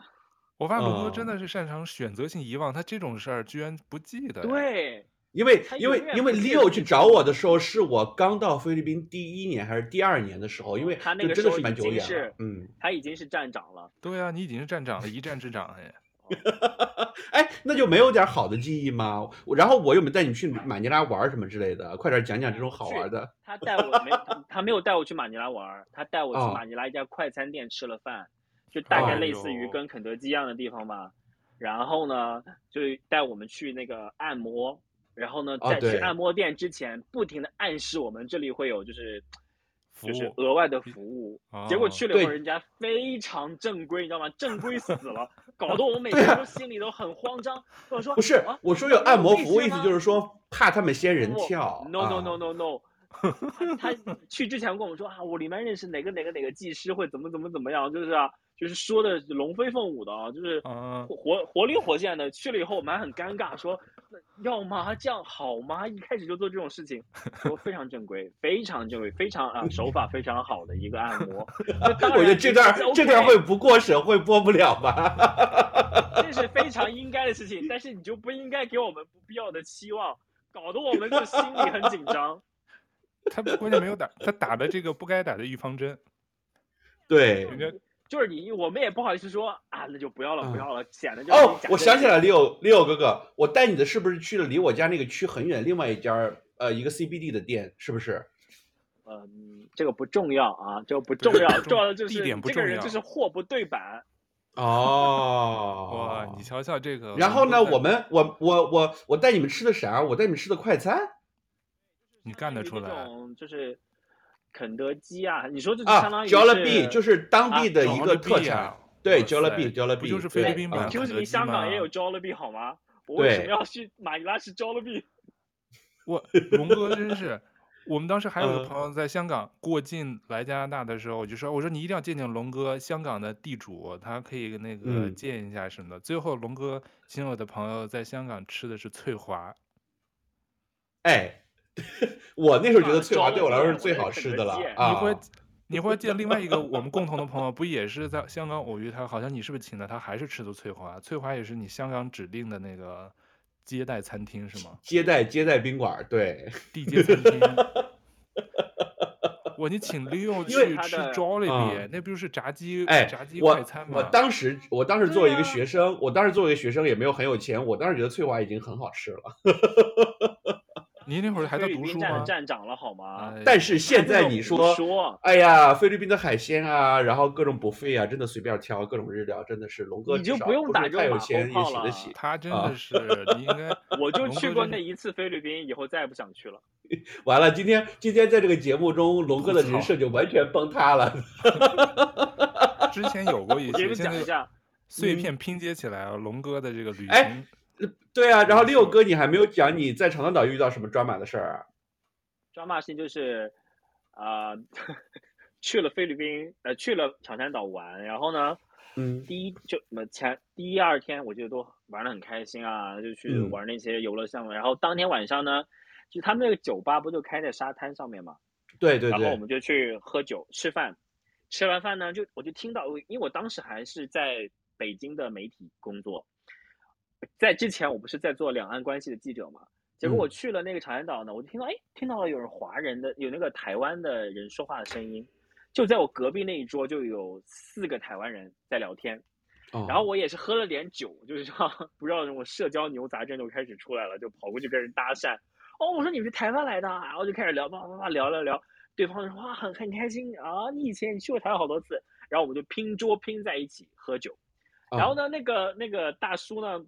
Speaker 1: 我发现龙哥真的是擅长选择性遗忘，他这种事儿居然不记得。
Speaker 3: 对，
Speaker 2: 因为因为因为 Leo 去找我的时候，是我刚到菲律宾第一年还是第二年的时候，因为
Speaker 3: 他那个
Speaker 2: 真的是蛮久远了。
Speaker 3: 嗯，他已经是站长了。
Speaker 1: 对啊，你已经是站长了，一站之长哎。
Speaker 2: 哎，那就没有点好的记忆吗？然后我又没带你去马尼拉玩什么之类的，快点讲讲这种好玩的。
Speaker 3: 他带我没，他没有带我去马尼拉玩，他带我去马尼拉一家快餐店吃了饭。就大概类似于跟肯德基一样的地方吧，哦、然后呢，就带我们去那个按摩，然后呢，在去按摩店之前，不停的暗示我们这里会有就是，就是额外的服务。
Speaker 1: 务
Speaker 3: 结果去了以后，人家非常正规，你知道吗？正规死了，搞得我们每天都心里都很慌张。我说
Speaker 2: 不是，我说有按摩服务，意思就是说怕他们仙人跳。
Speaker 3: No no no no no。他他去之前跟我们说啊，我里面认识哪个哪个哪个技师会怎么怎么怎么样，就是啊，就是说的龙飞凤舞的啊，就是活活灵活现的。去了以后我们还很尴尬，说要麻将好吗？一开始就做这种事情，说非常正规，非常正规，非常啊手法非常好的一个按摩。
Speaker 2: 我觉得这段、这段会不过审会播不了吧？
Speaker 3: 这是非常应该的事情，但是你就不应该给我们不必要的期望。搞得我们就心里很紧张。
Speaker 1: 他关键没有打，他打的这个不该打的预防针。
Speaker 2: 对，
Speaker 3: 就是你，我们也不好意思说啊，那就不要了，不要了，显得就
Speaker 2: 哦，我想起来了，Leo，Leo 哥哥，我带你的是不是去了离我家那个区很远另外一家呃一个 CBD 的店，是不是？
Speaker 3: 嗯，这个不重要啊，这个不重要，重要的就是这个人就是货不对版。
Speaker 2: 哦，
Speaker 1: 哇，你瞧瞧这个。
Speaker 2: 然后呢，我们我我我我带你们吃的啥？我带你们吃的快餐。
Speaker 1: 你干得出来？
Speaker 3: 这种就是肯德基啊，你说这就相当于是。
Speaker 2: 啊，Jollibee 就是当地的一个特产。对，Jollibee，Jollibee
Speaker 1: 就是菲律宾版。
Speaker 3: 就是香港也有 Jollibee 好吗？我为什么要去马尼拉吃 Jollibee？
Speaker 1: 我龙哥真是。我们当时还有个朋友在香港过境来加拿大的时候，我就说：“我说你一定要见见龙哥，香港的地主，他可以那个见一下什么的。嗯”最后龙哥请我的朋友在香港吃的是翠华。
Speaker 2: 哎，我那时候觉得翠华对我来说是最好吃的了啊！
Speaker 1: 你会你会见另外一个我们共同的朋友，不也是在香港偶遇他？好像你是不是请的他？还是吃的翠华？翠华也是你香港指定的那个。接待餐厅是吗？
Speaker 2: 接待接待宾馆，对，
Speaker 1: 地接餐厅。我你请 Leo 去吃 Jollibee，那不就是炸鸡？
Speaker 2: 哎，
Speaker 1: 炸鸡快餐吗？
Speaker 2: 我当时我当时作为一个学生，我当时作为一个学生也没有很有钱，我当时觉得翠华已经很好吃了。
Speaker 1: 您那会儿还在读书吗？
Speaker 3: 站长了好吗？
Speaker 2: 但是现在你说，说，哎呀，菲律宾的海鲜啊，然后各种 buffet 啊，真的随便挑，各种日料，真的是龙哥，
Speaker 3: 你就不用打这个马后炮了。
Speaker 1: 他真的 是，你应该，
Speaker 3: 我就去过那一次菲律宾，以后再也不想去了。
Speaker 2: 完了，今天今天在这个节目中，龙哥的人设就完全崩塌了。
Speaker 1: 之前有过一些，
Speaker 3: 讲一下
Speaker 1: 碎片拼接起来啊，龙哥的这个旅行。
Speaker 2: 对啊，然后六哥，你还没有讲你在长滩岛遇到什么抓马的事儿啊？
Speaker 3: 抓马事情就是，啊、呃，去了菲律宾，呃，去了长滩岛玩，然后呢，
Speaker 2: 嗯，
Speaker 3: 第一就么前第一二天，我觉得都玩的很开心啊，就去玩那些游乐项目。嗯、然后当天晚上呢，就他们那个酒吧不就开在沙滩上面嘛？
Speaker 2: 对对对。
Speaker 3: 然后我们就去喝酒吃饭，吃完饭呢，就我就听到，因为我当时还是在北京的媒体工作。在之前，我不是在做两岸关系的记者嘛？结果我去了那个长滩岛呢，我就听到，哎，听到了有人华人的，有那个台湾的人说话的声音。就在我隔壁那一桌，就有四个台湾人在聊天。然后我也是喝了点酒，就是说 不知道什么社交牛杂症就开始出来了，就跑过去跟人搭讪。哦，我说你们是台湾来的，然后就开始聊，叭叭叭聊聊聊。对方说哇，很很开心啊，你以前你去过台湾好多次。然后我们就拼桌拼在一起喝酒。然后呢，那个那个大叔呢？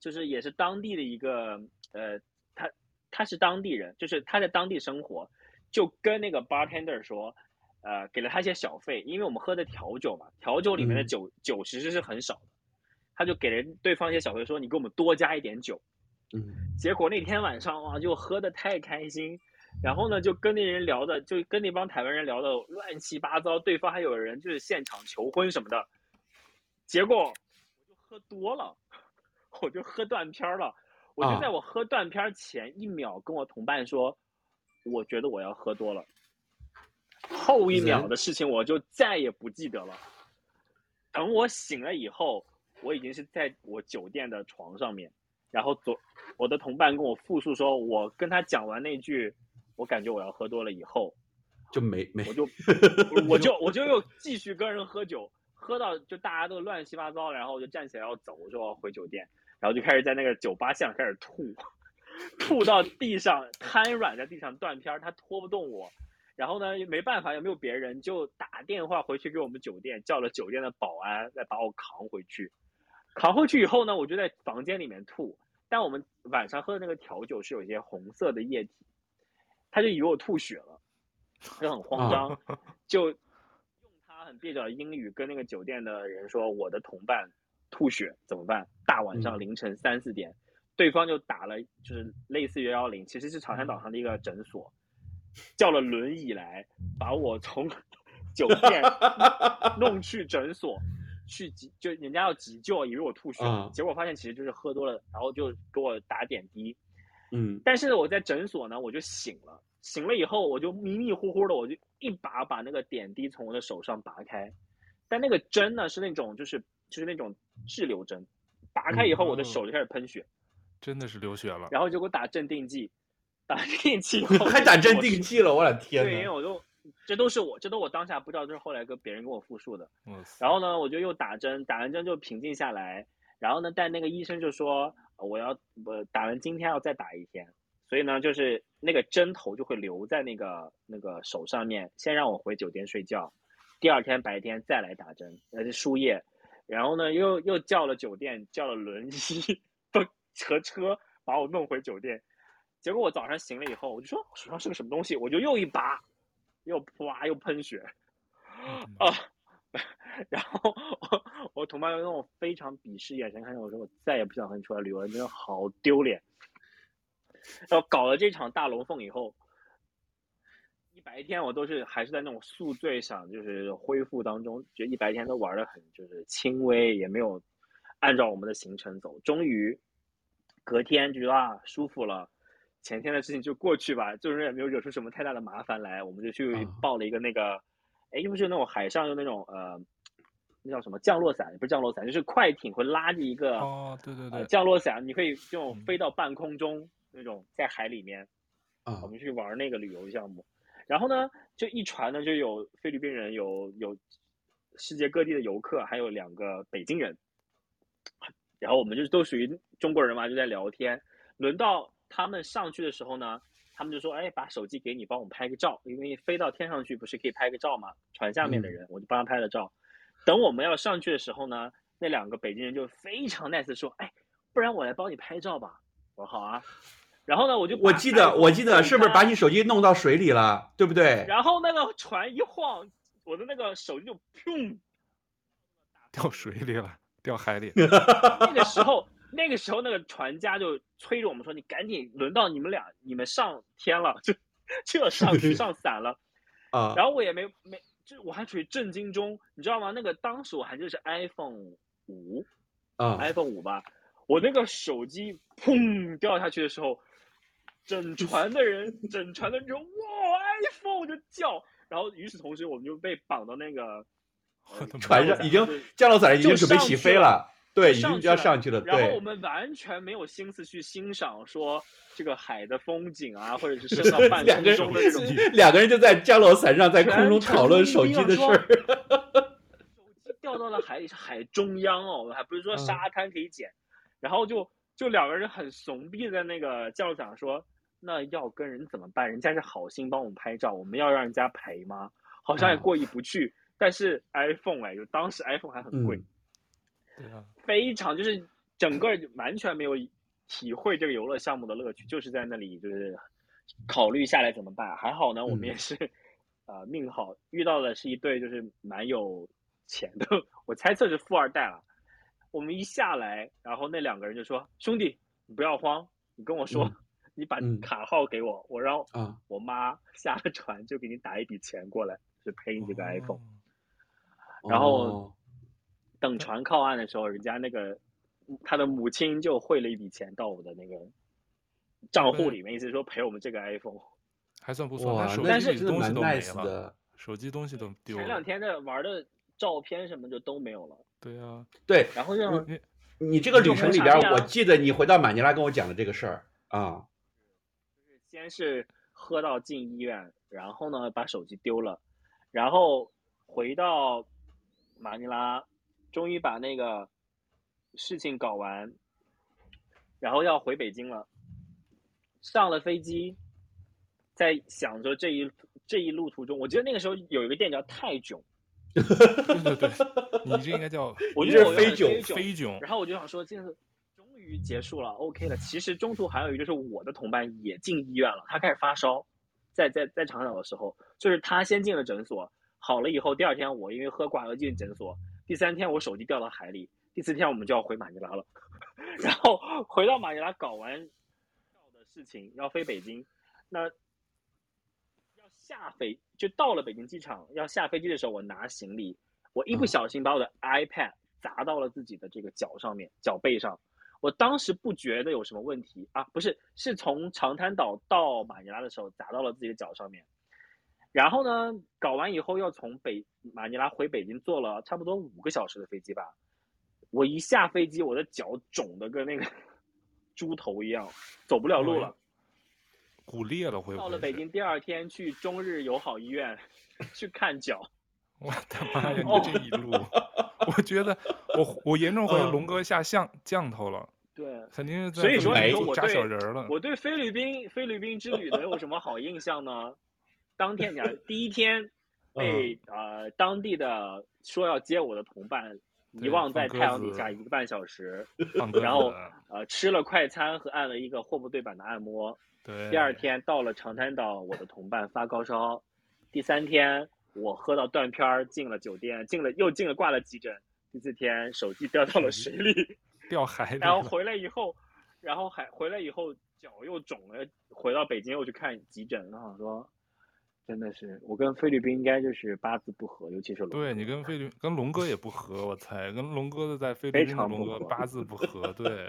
Speaker 3: 就是也是当地的一个，呃，他他是当地人，就是他在当地生活，就跟那个 bartender 说，呃，给了他一些小费，因为我们喝的调酒嘛，调酒里面的酒、嗯、酒其实是很少的，他就给了对方一些小费，说你给我们多加一点酒，
Speaker 2: 嗯，
Speaker 3: 结果那天晚上哇，就喝的太开心，然后呢，就跟那人聊的，就跟那帮台湾人聊的乱七八糟，对方还有人就是现场求婚什么的，结果我就喝多了。我就喝断片了，我就在我喝断片前一秒跟我同伴说，我觉得我要喝多了。后一秒的事情我就再也不记得了。等我醒了以后，我已经是在我酒店的床上面，然后昨我的同伴跟我复述说，我跟他讲完那句，我感觉我要喝多了以后，
Speaker 2: 就没没，
Speaker 3: 我就我就我就又继续跟人喝酒，喝到就大家都乱七八糟，然后我就站起来要走，我说我要回酒店。然后就开始在那个酒吧巷开始吐，吐到地上瘫软在地上断片，他拖不动我。然后呢，没办法，也没有别人，就打电话回去给我们酒店，叫了酒店的保安来把我扛回去。扛回去以后呢，我就在房间里面吐。但我们晚上喝的那个调酒是有一些红色的液体，他就以为我吐血了，就很慌张，就用他很蹩脚的英语跟那个酒店的人说：“我的同伴。”吐血怎么办？大晚上凌晨三四点，嗯、对方就打了，就是类似于幺幺零，其实是长山岛上的一个诊所，叫了轮椅来把我从 酒店弄去诊所去急，就人家要急救，以为我吐血，
Speaker 2: 嗯
Speaker 3: 结果发现其实就是喝多了，然后就给我打点滴。
Speaker 2: 嗯
Speaker 3: 但是我在诊所呢，我就醒了，醒了以后我就迷迷糊糊的，我就一把把那个点滴从我的手上拔开，但那个针呢是那种就是就是那种滞留针，拔开以后
Speaker 1: 嗯
Speaker 3: 我的手就开始喷血，
Speaker 1: 真的是流血了。
Speaker 3: 然后就给我打镇定剂，打镇定剂以后
Speaker 2: 还打镇定剂了，我的天
Speaker 3: 对，因
Speaker 2: 为。
Speaker 3: 我就这都是我，这都我当下不知道，这是后来跟别人跟我复述的。然后呢，我就又打针，打完针就平静下来。然后呢，但那个医生就说，呃我要我打完今天要再打一天，所以呢，就是那个针头就会留在那个那个手上面，先让我回酒店睡觉，第二天白天再来打针，呃，输液。然后呢，又又叫了酒店，叫了轮椅和车把我弄回酒店。结果我早上醒了以后，我就说手上是个什么东西，我就又一拔，又啪又喷血，啊，然后我我同伴用那种非常鄙视眼神看着我说，我再也不想和你出来旅游了，真的好丢脸。然后搞了这场大龙凤以后，一白天我都是还是在那种宿醉上，就是恢复当中，觉得一白天都玩的很就是轻微，也没有按照我们的行程走。终于隔天就觉得啊舒服了，前天的事情就过去吧，就是也没有惹出什么太大的麻烦来，我们就去
Speaker 2: 啊
Speaker 3: 报了一个那个，哎，就是那种海上的那种呃，那叫什么降落伞？不是降落伞，就是快艇会拉着一个、
Speaker 1: 哦，对对
Speaker 3: 呃
Speaker 1: 对，
Speaker 3: 降落伞，你可以这种
Speaker 1: 嗯
Speaker 3: 飞到半空中、那种在海里面。
Speaker 2: 啊
Speaker 3: 我们去玩那个旅游项目，然后呢，就一船呢就有菲律宾人，有有世界各地的游客，还有两个北京人，然后我们就都属于中国人嘛，就在聊天。轮到他们上去的时候呢，他们就说：“哎，把手机给你，帮我们拍个照，因为飞到天上去不是可以拍个照嘛？船下面的人，我就帮他拍了照。等我们要上去的时候呢，那两个北京人就非常 nice 说：‘哎，不然我来帮你拍照吧。’我说好啊。”然后呢，我就
Speaker 2: 我记得，我记得，是不是把你手机弄到水里了，对不对？
Speaker 3: 然后那个船一晃，我的那个手机就砰，
Speaker 1: 掉水里了，掉海里。
Speaker 3: 那个时候，那个时候那个船家就催着我们说：“你赶紧，轮到你们俩，你们上天了，就就要上去上伞了。”
Speaker 2: 啊，
Speaker 3: 然后我也没没，就我还处于震惊中，你知道吗？那个当时我还记得是 iPhone 五
Speaker 2: 啊
Speaker 3: ，，iPhone 五吧，我那个手机砰掉下去的时候，整船的人，整船的人就哇 iPhone 就叫，然后与此同时我们就被绑到那
Speaker 1: 个
Speaker 2: 船上已经降落伞已经准备起飞了，对，已经就要上去了，
Speaker 3: 然后我。们完全没有心思去欣赏说这个海的风景啊，或者是升到半 空
Speaker 2: 两个
Speaker 3: 中的这种。
Speaker 2: 人，两个人就在降落伞上，在空中讨论手机的事儿。
Speaker 3: 手机掉到了海里，是海中央哦，还不是说沙滩可以捡。然后就就两个人很怂逼在那个降落伞上说：“那要跟人怎么办？人家是好心帮我们拍照，我们要让人家赔吗？好像也过意不去。但是 iPhone 哎，就当时 iPhone 还很贵。
Speaker 2: 嗯
Speaker 1: 对啊，
Speaker 3: 非常就是整个完全没有体会这个游乐项目的乐趣，就是在那里就是考虑下来怎么办。还好呢，我们也是，呃，命好遇到的是一对就是蛮有钱的，我猜测是富二代了。我们一下来，然后那两个人就说：“兄弟，你不要慌，你跟我说，
Speaker 2: 嗯
Speaker 3: 你把
Speaker 2: 嗯
Speaker 3: 卡号给我，我让
Speaker 2: 啊
Speaker 3: 我妈 下了船就给你打一笔钱过来，就赔你这个 iPhone。
Speaker 1: 哦
Speaker 3: 然后
Speaker 2: 哦
Speaker 3: 等船靠岸的时候，人家那个他的母亲就汇了一笔钱到我的那个账户里面，意思说赔我们这个 iPhone。
Speaker 1: 还算不错。
Speaker 3: 但是
Speaker 1: 东西都
Speaker 2: 没
Speaker 1: 了，
Speaker 2: 的。
Speaker 1: 手机东西都丢
Speaker 3: 了前
Speaker 1: 两。
Speaker 3: 天的玩的照片什么就都没有了，
Speaker 1: 对啊，
Speaker 2: 对
Speaker 3: 然后让
Speaker 1: 你
Speaker 2: 你这个旅程
Speaker 3: 里边
Speaker 2: 我记得你回到马尼拉跟我讲的这个事儿啊，
Speaker 3: 先是喝到进医院，然后呢把手机丢了，然后回到马尼拉，终于把那个事情搞完，然后要回北京了。上了飞机，在想着这一这一路途中，我记得那个时候有一个店叫泰囧，
Speaker 1: 对对对，你这应该叫
Speaker 3: 我觉得
Speaker 2: 是飞囧
Speaker 3: 点
Speaker 1: 飞囧。
Speaker 3: 然后我就想说，这次终于结束了，OK 了。其实中途还有一个就是我的同伴也进医院了，他开始发烧，在在在长岛的时候，就是他先进了诊所，好了以后，第二天我因为喝挂了进诊所，第三天我手机掉到海里，第四天我们就要回马尼拉了，然后回到马尼拉搞完的事情要飞北京，那要下飞就到了北京机场要下飞机的时候，我拿行李，我一不小心把我的 iPad 砸到了自己的这个脚上面，脚背上。我当时不觉得有什么问题啊，不是，是从长滩岛到马尼拉的时候砸到了自己的脚上面。然后呢，搞完以后要从北马尼拉回北京，坐了差不多五个小时的飞机吧。我一下飞机，我的脚肿的跟那个 猪头一样，走不了路了，
Speaker 1: 骨裂了会不会？
Speaker 3: 到了北京第二天去中日友好医院 去看脚。
Speaker 1: 我的妈呀！你这一路，我觉得我我严重怀疑龙哥下降降头了。
Speaker 3: 对，
Speaker 1: 肯定是在
Speaker 3: 所以说你说
Speaker 1: 扎小人了。
Speaker 3: 我对菲律宾菲律宾之旅能有什么好印象呢？当天讲第一天 被呃当地的说要接我的同伴遗忘在太阳底下一个半小时，然后呃吃了快餐和按了一个货不对版的按摩。
Speaker 1: 对。
Speaker 3: 第二天到了长滩岛，我的同伴发高烧。第三天我喝到断片儿进了酒店，进了又进了挂了急诊。第四天手机掉到了水里，
Speaker 1: 掉海里。
Speaker 3: 然后回来以后，然后还回来以后脚又肿了，回到北京又去看急诊，然后说。真的是，我跟菲律宾应该就是八字不合，尤其是龙。
Speaker 1: 对你跟菲律跟龙哥也不合，我猜跟龙哥的在菲律宾的龙哥八字不合。对，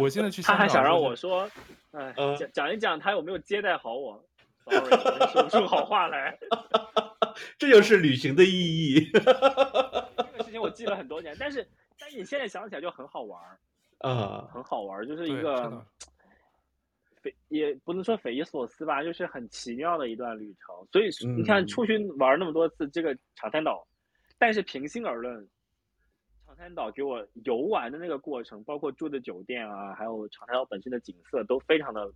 Speaker 1: 我现在去。
Speaker 3: 他还想让我说，哎，讲讲一讲他有没有接待好我。Sorry，说不出好话来。
Speaker 2: 这就是旅行的意义。
Speaker 3: 这个事情我记了很多年，但是但是你现在想起来就很好玩儿
Speaker 2: 啊，
Speaker 3: 很好玩儿，就是一个。匪也不能说匪夷所思吧，就是很奇妙的一段旅程。所以你看，出去玩那么多次，这个长滩岛，嗯、但是平心而论，长滩岛给我游玩的那个过程，包括住的酒店啊，还有长滩岛本身的景色，都非常的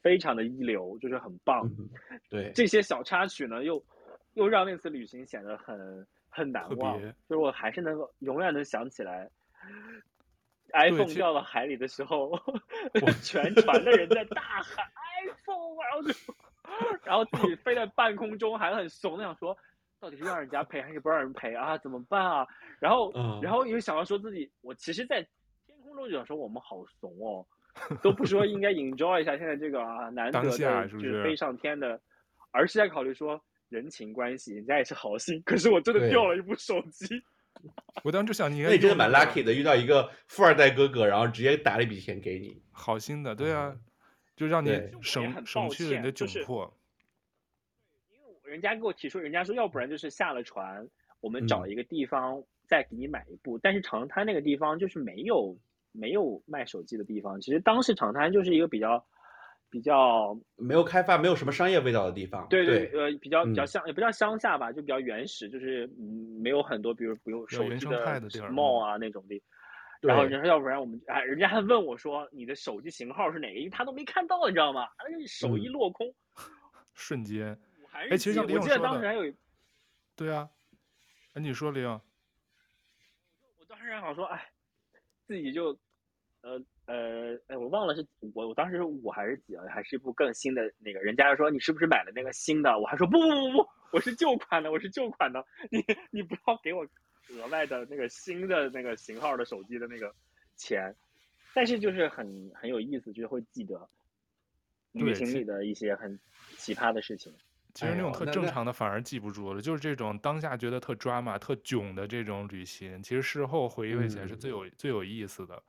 Speaker 3: 非常的一流，就是很棒。
Speaker 2: 嗯、对
Speaker 3: 这些小插曲呢，又又让那次旅行显得很很难忘。就是我还是能够永远能想起来。iPhone 掉到海里的时候，全船的人在大喊 iPhone，然后就，然后自己飞在半空中，还很怂的想说，到底是让人家赔还是不让人赔啊？怎么办啊？然后，然后又想要说自己，我其实，在天空中就想说我们好怂哦，都不说应该 enjoy 一下现在这个啊难得的就是飞上天的，而是在考虑说人情关系，人家也是好心，可是我真的掉了一部手机。
Speaker 1: 我当时就想你，
Speaker 2: 那你真的蛮 lucky 的，遇到一个富二代哥哥，然后直接打了一笔钱给你，
Speaker 1: 好心的，对啊，就让你省省去了你的窘迫。
Speaker 3: 因为人家给我提出，人家说要不然就是下了船，我们找一个地方再给你买一部，但是长滩那个地方就是没有没有卖手机的地方。其实当时长滩就是一个比较。比较
Speaker 2: 没有开发，没有什么商业味道的地方。
Speaker 3: 对对，对，呃，比较比较乡，也不叫乡下吧，就比较原始，就是嗯，没有很多，比如比如手机的 mall 啊那种的。然后人说，要不然我们哎，人家还问我说，你的手机型号是哪个？因为他都没看到，你知道吗？哎，手一落空，
Speaker 1: 瞬间。
Speaker 3: 哎，其实我记得当时还有。
Speaker 1: 对啊，哎，你说林。
Speaker 3: 我当时还想说，哎，自己就，呃。呃，哎，我忘了是我，我当时是五还是几了？还是一部更新的那个？人家说你是不是买了那个新的？我还说不不不不，我是旧款的，我是旧款的。你你不要给我额外的那个新的那个型号的手机的那个钱。但是就是很很有意思，就是会记得旅行里的一些很奇葩的事情。
Speaker 1: 其实那种特正常的反而记不住了，就是这种当下觉得特抓马、特囧的这种旅行，其实事后回忆起来是最有、嗯、最有意思的。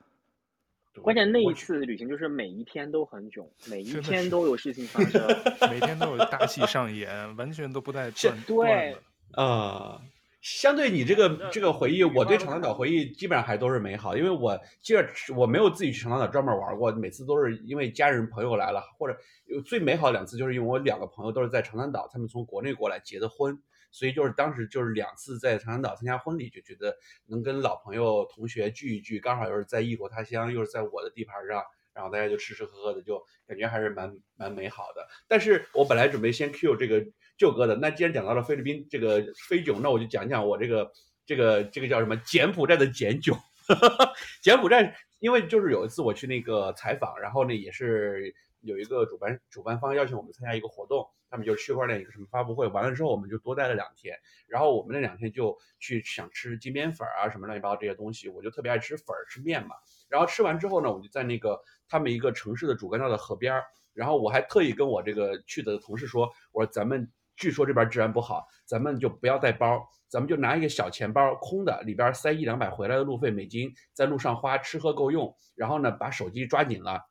Speaker 3: 关键那一次旅行就是每一天都很囧，每一天都有事情发生，
Speaker 1: 每天都有大戏上演，完全都不带断。
Speaker 3: 对，
Speaker 2: 啊、呃，相对你这个这个回忆，我对长滩岛回忆基本上还都是美好，因为我记得我没有自己去长滩岛专门玩过，每次都是因为家人朋友来了，或者有最美好的两次就是因为我两个朋友都是在长滩岛，他们从国内过来结的婚。所以就是当时就是两次在长滩岛参加婚礼，就觉得能跟老朋友同学聚一聚，刚好又是在异国他乡，又是在我的地盘上，然后大家就吃吃喝喝的，就感觉还是蛮蛮美好的。但是我本来准备先 cue 这个舅哥的，那既然讲到了菲律宾这个飞囧，那我就讲讲我这个这个这个叫什么柬埔寨的柬囧。柬埔寨，因为就是有一次我去那个采访，然后呢也是有一个主办主办方邀请我们参加一个活动。他们就是区块链一个什么发布会，完了之后我们就多待了两天，然后我们那两天就去想吃金边粉啊什么乱七八糟这些东西，我就特别爱吃粉儿吃面嘛。然后吃完之后呢，我就在那个他们一个城市的主干道的河边儿，然后我还特意跟我这个去的同事说，我说咱们据说这边治安不好，咱们就不要带包，咱们就拿一个小钱包，空的，里边塞一两百回来的路费美金，在路上花，吃喝够用，然后呢，把手机抓紧了。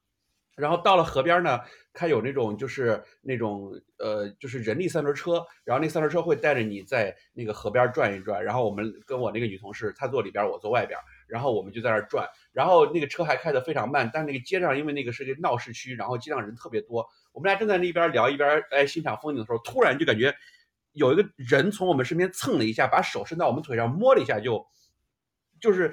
Speaker 2: 然后到了河边呢，它有那种就是那种呃，就是人力三轮车，然后那三轮车会带着你在那个河边转一转。然后我们跟我那个女同事，她坐里边，我坐外边，然后我们就在那儿转。然后那个车还开得非常慢，但那个街上因为那个是个闹市区，然后街上人特别多。我们俩正在那边聊一边哎欣赏风景的时候，突然就感觉有一个人从我们身边蹭了一下，把手伸到我们腿上摸了一下，就就是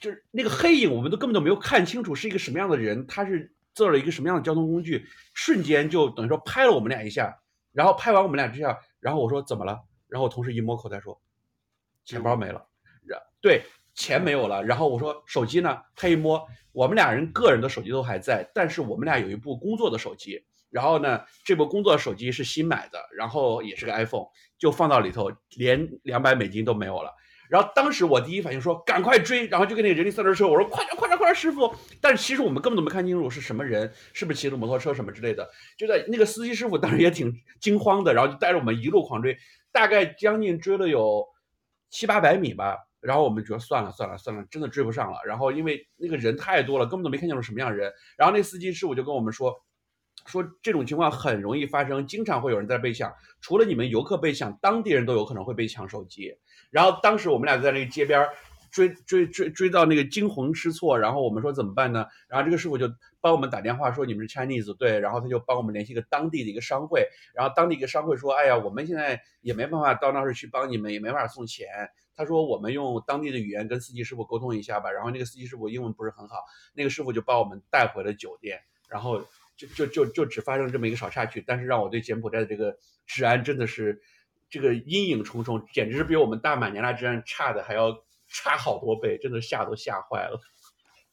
Speaker 2: 就是那个黑影，我们都根本都没有看清楚是一个什么样的人，他是。做了一个什么样的交通工具，瞬间就等于说拍了我们俩一下，然后拍完我们俩之下，然后我说怎么了？然后我同事一摸口袋说，钱包没了，然对，钱没有了。然后我说手机呢？他一摸，我们俩人个人的手机都还在，但是我们俩有一部工作的手机，然后呢，这部工作手机是新买的，然后也是个 iPhone，就放到里头，连两百美金都没有了。然后当时我第一反应说赶快追，然后就跟那个人力三轮车我说快点快点快点师傅！但是其实我们根本都没看清楚是什么人，是不是骑着摩托车什么之类的。就在那个司机师傅当时也挺惊慌的，然后就带着我们一路狂追，大概将近追了有七八百米吧。然后我们觉得算了算了算了，真的追不上了。然后因为那个人太多了，根本都没看清楚什么样人。然后那司机师傅就跟我们说。说这种情况很容易发生，经常会有人在被抢。除了你们游客被抢，当地人都有可能会被抢手机。然后当时我们俩在那个街边追追追追到那个惊魂失措，然后我们说怎么办呢？然后这个师傅就帮我们打电话说你们是 Chinese 对，然后他就帮我们联系一个当地的一个商会，然后当地一个商会说，哎呀，我们现在也没办法到那儿去帮你们，也没办法送钱。他说我们用当地的语言跟司机师傅沟通一下吧。然后那个司机师傅英文不是很好，那个师傅就把我们带回了酒店，然后。就就就就只发生这么一个小插曲，但是让我对柬埔寨的这个治安真的是这个阴影重重，简直是比我们大马尼拉之战差的还要差好多倍，真的吓都吓坏了。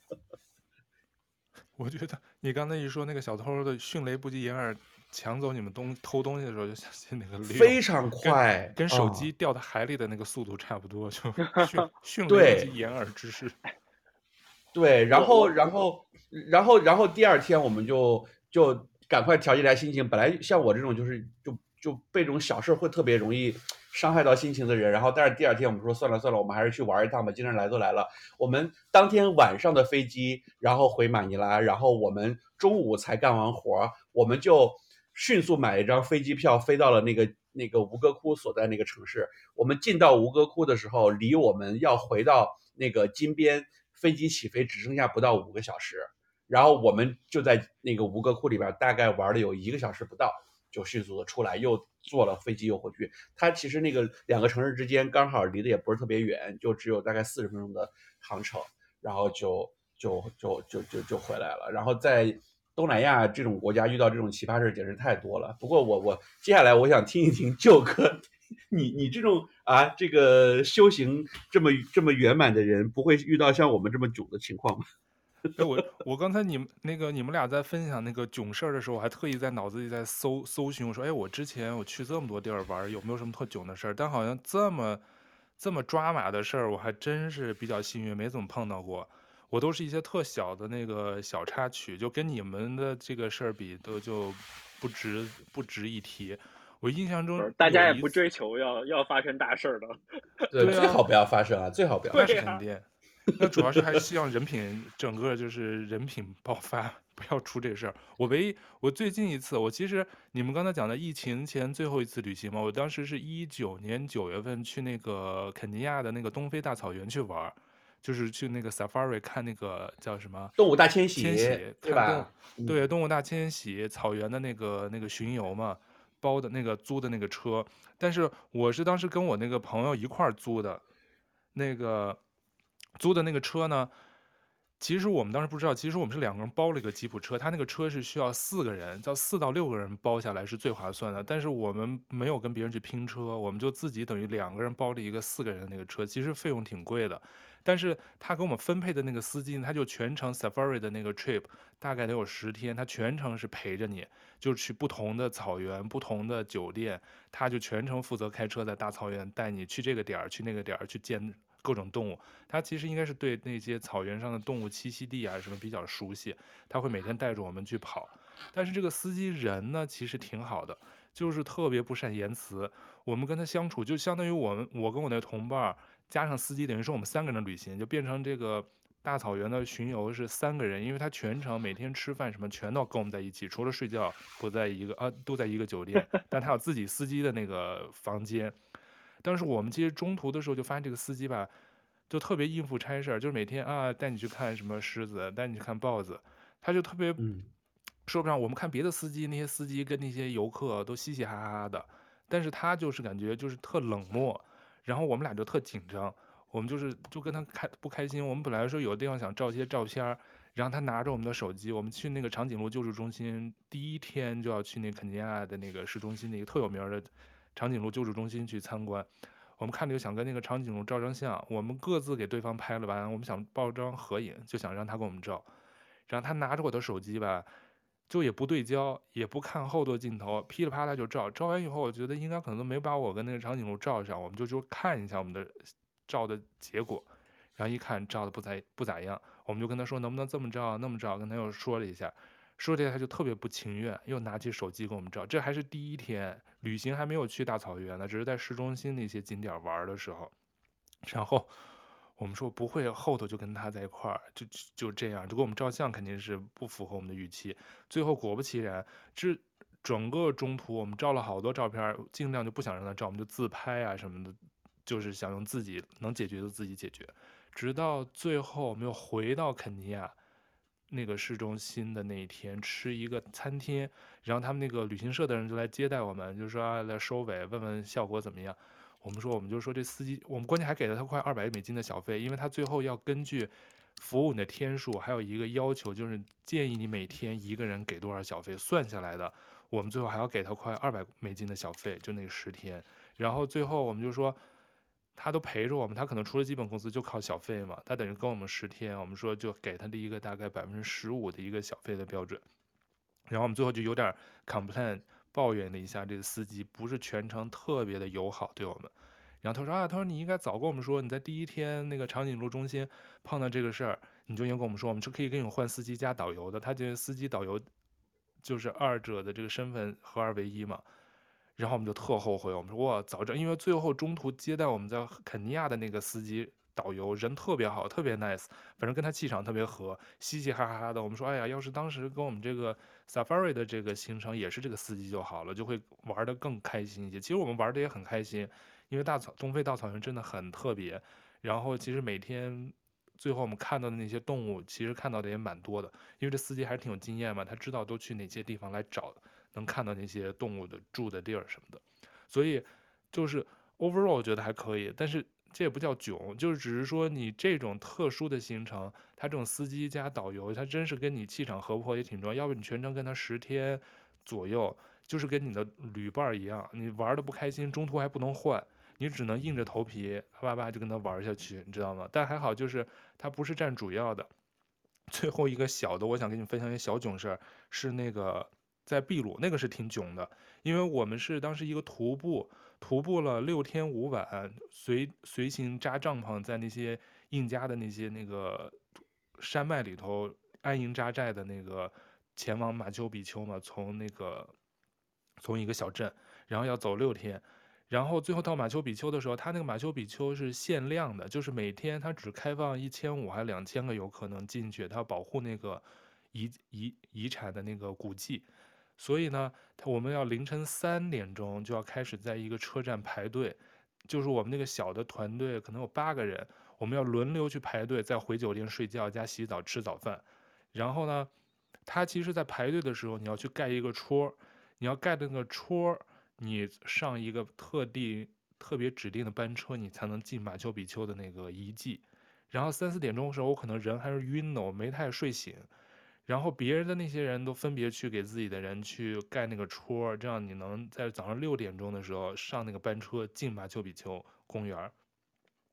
Speaker 1: 我觉得你刚才一说那个小偷的迅雷不及掩耳抢走你们东偷东西的时候，就想起那个
Speaker 2: 非常快，
Speaker 1: 跟手机掉到海里的那个速度差不多，就 迅迅雷不及掩耳之势。
Speaker 2: 对，然后然后然后然后第二天我们就。就赶快调节来心情。本来像我这种就是就就被这种小事会特别容易伤害到心情的人，然后但是第二天我们说算了算了，我们还是去玩一趟吧。既然来都来了，我们当天晚上的飞机，然后回马尼拉，然后我们中午才干完活，我们就迅速买一张飞机票飞到了那个那个吴哥窟所在那个城市。我们进到吴哥窟的时候，离我们要回到那个金边飞机起飞只剩下不到五个小时。然后我们就在那个吴哥窟里边，大概玩了有一个小时不到，就迅速的出来，又坐了飞机又回去。它其实那个两个城市之间刚好离得也不是特别远，就只有大概四十分钟的航程，然后就就就就就就回来了。然后在东南亚这种国家遇到这种奇葩事简直太多了。不过我我接下来我想听一听舅哥，你你这种啊这个修行这么这么圆满的人，不会遇到像我们这么囧的情况吗？
Speaker 1: 哎，我我刚才你们那个你们俩在分享那个囧事儿的时候，我还特意在脑子里在搜搜寻，我说，哎，我之前我去这么多地儿玩，有没有什么特囧的事儿？但好像这么这么抓马的事儿，我还真是比较幸运，没怎么碰到过。我都是一些特小的那个小插曲，就跟你们的这个事儿比，都就不值不值一提。我印象中，
Speaker 3: 大家也不追求要要发生大事儿的，
Speaker 2: 对，最好不要发生啊，最好不要。
Speaker 1: 那是肯定。那主要是还是希望人品整个就是人品爆发，不要出这事儿。我唯一我最近一次，我其实你们刚才讲的疫情前最后一次旅行嘛，我当时是一九年九月份去那个肯尼亚的那个东非大草原去玩，就是去那个 Safari 看那个叫什么
Speaker 2: 动物大迁徙，
Speaker 1: 迁徙
Speaker 2: 对吧？
Speaker 1: 对，动物大迁徙，草原的那个那个巡游嘛，包的那个租的那个车。但是我是当时跟我那个朋友一块儿租的，那个。租的那个车呢，其实我们当时不知道，其实我们是两个人包了一个吉普车，他那个车是需要四个人，叫四到六个人包下来是最划算的。但是我们没有跟别人去拼车，我们就自己等于两个人包了一个四个人的那个车，其实费用挺贵的。但是他给我们分配的那个司机，他就全程 Safari 的那个 trip 大概得有十天，他全程是陪着你，就去不同的草原、不同的酒店，他就全程负责开车在大草原带你去这个点儿，去那个点儿去见。各种动物，他其实应该是对那些草原上的动物栖息地啊什么比较熟悉，他会每天带着我们去跑。但是这个司机人呢，其实挺好的，就是特别不善言辞。我们跟他相处，就相当于我们我跟我那同伴加上司机，等于说我们三个人的旅行，就变成这个大草原的巡游是三个人，因为他全程每天吃饭什么全都跟我们在一起，除了睡觉不在一个啊，都在一个酒店，但他有自己司机的那个房间。但是我们其实中途的时候就发现这个司机吧，就特别应付差事儿，就是每天啊带你去看什么狮子，带你去看豹子，他就特别说不上。我们看别的司机，那些司机跟那些游客都嘻嘻哈哈的，但是他就是感觉就是特冷漠，然后我们俩就特紧张，我们就是就跟他开不开心。我们本来说有的地方想照一些照片儿，然后他拿着我们的手机，我们去那个长颈鹿救助中心，第一天就要去那肯尼亚的那个市中心那个特有名的。长颈鹿救助中心去参观，我们看着就想跟那个长颈鹿照张相，我们各自给对方拍了完，我们想抱张合影，就想让他给我们照，然后他拿着我的手机吧，就也不对焦，也不看后座镜头，噼里啪啦就照，照完以后，我觉得应该可能都没把我跟那个长颈鹿照上，我们就就看一下我们的照的结果，然后一看照的不咋不咋样，我们就跟他说能不能这么照那么照，跟他又说了一下。说这他就特别不情愿，又拿起手机给我们照。这还是第一天旅行，还没有去大草原呢，只是在市中心那些景点玩的时候。然后我们说不会，后头就跟他在一块儿，就就这样，就给我们照相，肯定是不符合我们的预期。最后果不其然，这整个中途我们照了好多照片，尽量就不想让他照，我们就自拍啊什么的，就是想用自己能解决的自己解决。直到最后我们又回到肯尼亚。那个市中心的那一天吃一个餐厅，然后他们那个旅行社的人就来接待我们，就说来收尾，问问效果怎么样。我们说我们就说这司机，我们关键还给了他快二百美金的小费，因为他最后要根据服务你的天数，还有一个要求就是建议你每天一个人给多少小费，算下来的，我们最后还要给他快二百美金的小费，就那十天。然后最后我们就说。他都陪着我们，他可能除了基本工资就靠小费嘛，他等于跟我们十天，我们说就给他的一个大概百分之十五的一个小费的标准，然后我们最后就有点 complain 抱怨了一下这个司机不是全程特别的友好对我们，然后他说啊，他说你应该早跟我们说，你在第一天那个长颈鹿中心碰到这个事儿，你就应该跟我们说，我们是可以给你换司机加导游的，他觉得司机导游就是二者的这个身份合二为一嘛。然后我们就特后悔，我们说哇，早知道，因为最后中途接待我们在肯尼亚的那个司机导游人特别好，特别 nice，反正跟他气场特别合，嘻嘻哈哈的。我们说，哎呀，要是当时跟我们这个 safari 的这个行程也是这个司机就好了，就会玩得更开心一些。其实我们玩得也很开心，因为大草东非大草原真的很特别。然后其实每天最后我们看到的那些动物，其实看到的也蛮多的，因为这司机还是挺有经验嘛，他知道都去哪些地方来找。能看到那些动物的住的地儿什么的，所以就是 overall 我觉得还可以，但是这也不叫囧，就是只是说你这种特殊的行程，他这种司机加导游，他真是跟你气场合不合也挺重要。要不你全程跟他十天左右，就是跟你的旅伴一样，你玩的不开心，中途还不能换，你只能硬着头皮叭叭就跟他玩下去，你知道吗？但还好，就是他不是占主要的。最后一个小的，我想跟你分享一个小囧事儿，是那个。在秘鲁那个是挺囧的，因为我们是当时一个徒步，徒步了六天五晚，随随行扎帐篷在那些印加的那些那个山脉里头安营扎寨的那个前往马丘比丘嘛，从那个从一个小镇，然后要走六天，然后最后到马丘比丘的时候，他那个马丘比丘是限量的，就是每天他只开放一千五还是两千个游客能进去，他要保护那个遗遗遗产的那个古迹。所以呢，我们要凌晨三点钟就要开始在一个车站排队，就是我们那个小的团队可能有八个人，我们要轮流去排队，再回酒店睡觉加洗澡吃早饭。然后呢，他其实，在排队的时候，你要去盖一个戳，你要盖的那个戳，你上一个特地特别指定的班车，你才能进马丘比丘的那个遗迹。然后三四点钟的时候，我可能人还是晕的，我没太睡醒。然后别人的那些人都分别去给自己的人去盖那个戳，这样你能在早上六点钟的时候上那个班车进马丘比丘公园。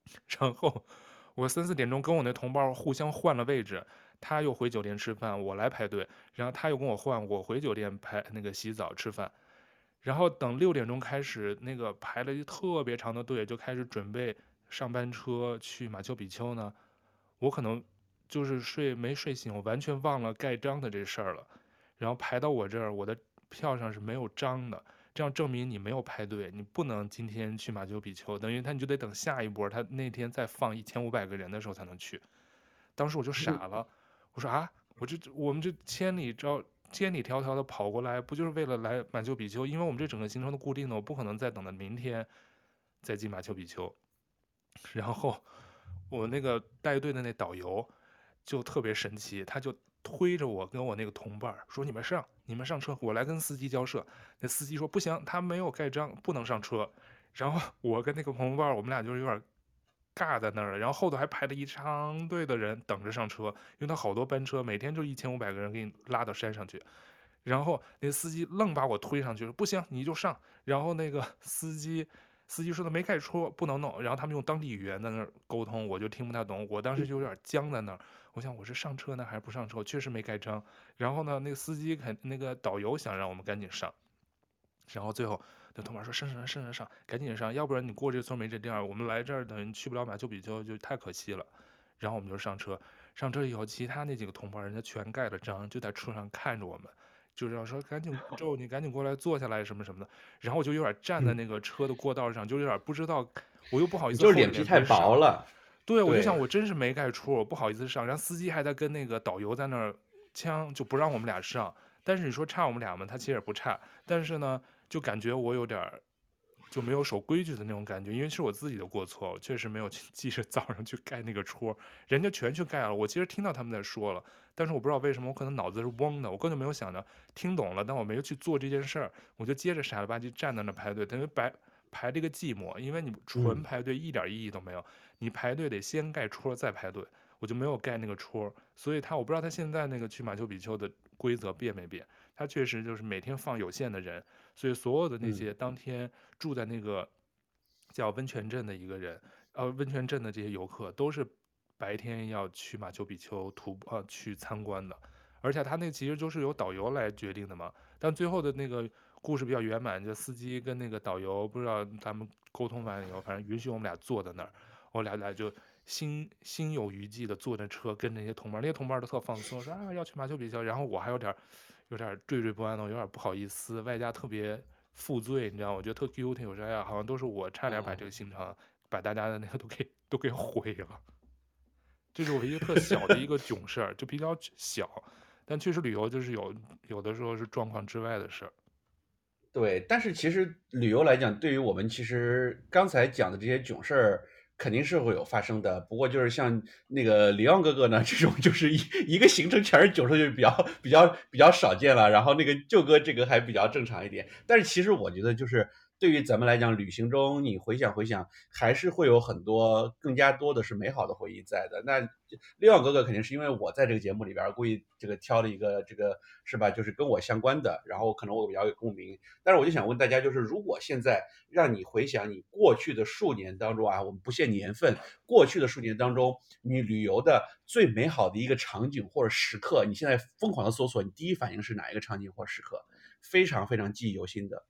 Speaker 1: 然后我三四点钟跟我那同伴互相换了位置，他又回酒店吃饭，我来排队，然后他又跟我换，我回酒店排那个洗澡吃饭。然后等六点钟开始，那个排了一特别长的队，就开始准备上班车去马丘比丘呢。我可能。就是睡没睡醒，我完全忘了盖章的这事儿了。然后排到我这儿，我的票上是没有章的，这样证明你没有排队，你不能今天去马丘比丘，等于他你就得等下一波，他那天再放一千五百个人的时候才能去。当时我就傻了，我说啊，我这我们这千里招千里迢迢的跑过来，不就是为了来马丘比丘？因为我们这整个行程都固定的，我不可能再等到明天再进马丘比丘。然后我那个带队的那导游就特别神奇，他就推着我跟我那个同伴说：“你们上，你们上车，我来跟司机交涉。”那司机说：“不行，他没有盖章，不能上车。”然后我跟那个同伴，我们俩就是有点尬在那儿了。然后后头还排了一长队的人等着上车，因为他好多班车，每天就一千五百个人给你拉到山上去。然后那司机愣把我推上去，说：“不行，你就上。”然后那个司机。司机说他没盖戳，不能弄。然后他们用当地语言在那儿沟通，我就听不太懂。我当时就有点僵在那儿。我想我是上车呢还是不上车？我确实没盖章。然后呢，那个司机肯那个导游想让我们赶紧上。然后最后那同伴说上上上上上，赶紧上，要不然你过这村没这店儿，我们来这儿等于去不了马丘比丘，就太可惜了。然后我们就上车，上车以后，其他那几个同伴人家全盖了章，就在车上看着我们。就是要说赶紧 就你赶紧过来坐下来什么什么的，然后我就有点站在那个车的过道上，嗯、就有点不知道，我又不好意思，
Speaker 2: 就是脸皮太薄了。
Speaker 1: 对，我就想我真是没盖戳，我不好意思上。然后司机还在跟那个导游在那儿呛，就不让我们俩上。但是你说差我们俩吗？他其实也不差，但是呢，就感觉我有点就没有守规矩的那种感觉，因为是我自己的过错，我确实没有去记着早上去盖那个戳，人家全去盖了。我其实听到他们在说了。但是我不知道为什么，我可能脑子是嗡的，我根本没有想着听懂了，但我没有去做这件事儿，我就接着傻了吧唧站在那排队，等于白排这个寂寞，因为你纯排队一点意义都没有，你排队得先盖戳再排队，我就没有盖那个戳，所以他我不知道他现在那个去马丘比丘的规则变没变，他确实就是每天放有限的人，所以所有的那些当天住在那个叫温泉镇的一个人，呃，温泉镇的这些游客都是。白天要去马丘比丘徒步呃去参观的，而且他那其实就是由导游来决定的嘛。但最后的那个故事比较圆满，就司机跟那个导游不知道他们沟通完了以后，反正允许我们俩坐在那儿，我俩俩就心心有余悸的坐着车跟那些同伴，那些同伴都特放松，说啊要去马丘比丘，然后我还有点有点惴惴不安的，有点不好意思，外加特别负罪，你知道吗？我觉得特 guilty，我说哎呀，好像都是我差点把这个行程把大家的那个都给都给毁了。这是我一个特小的一个囧事儿，就比较小，但确实旅游就是有有的时候是状况之外的事儿。
Speaker 2: 对，但是其实旅游来讲，对于我们其实刚才讲的这些囧事儿，肯定是会有发生的。不过就是像那个李昂哥哥呢，这种就是一一个行程全是九十，就比较比较比较少见了。然后那个舅哥这个还比较正常一点。但是其实我觉得就是。对于咱们来讲，旅行中你回想回想，还是会有很多更加多的是美好的回忆在的。那利奥哥哥肯定是因为我在这个节目里边故意这个挑了一个这个是吧，就是跟我相关的，然后可能我比较有共鸣。但是我就想问大家，就是如果现在让你回想你过去的数年当中啊，我们不限年份，过去的数年当中，你旅游的最美好的一个场景或者时刻，你现在疯狂的搜索，你第一反应是哪一个场景或时刻？非常非常记忆犹新的。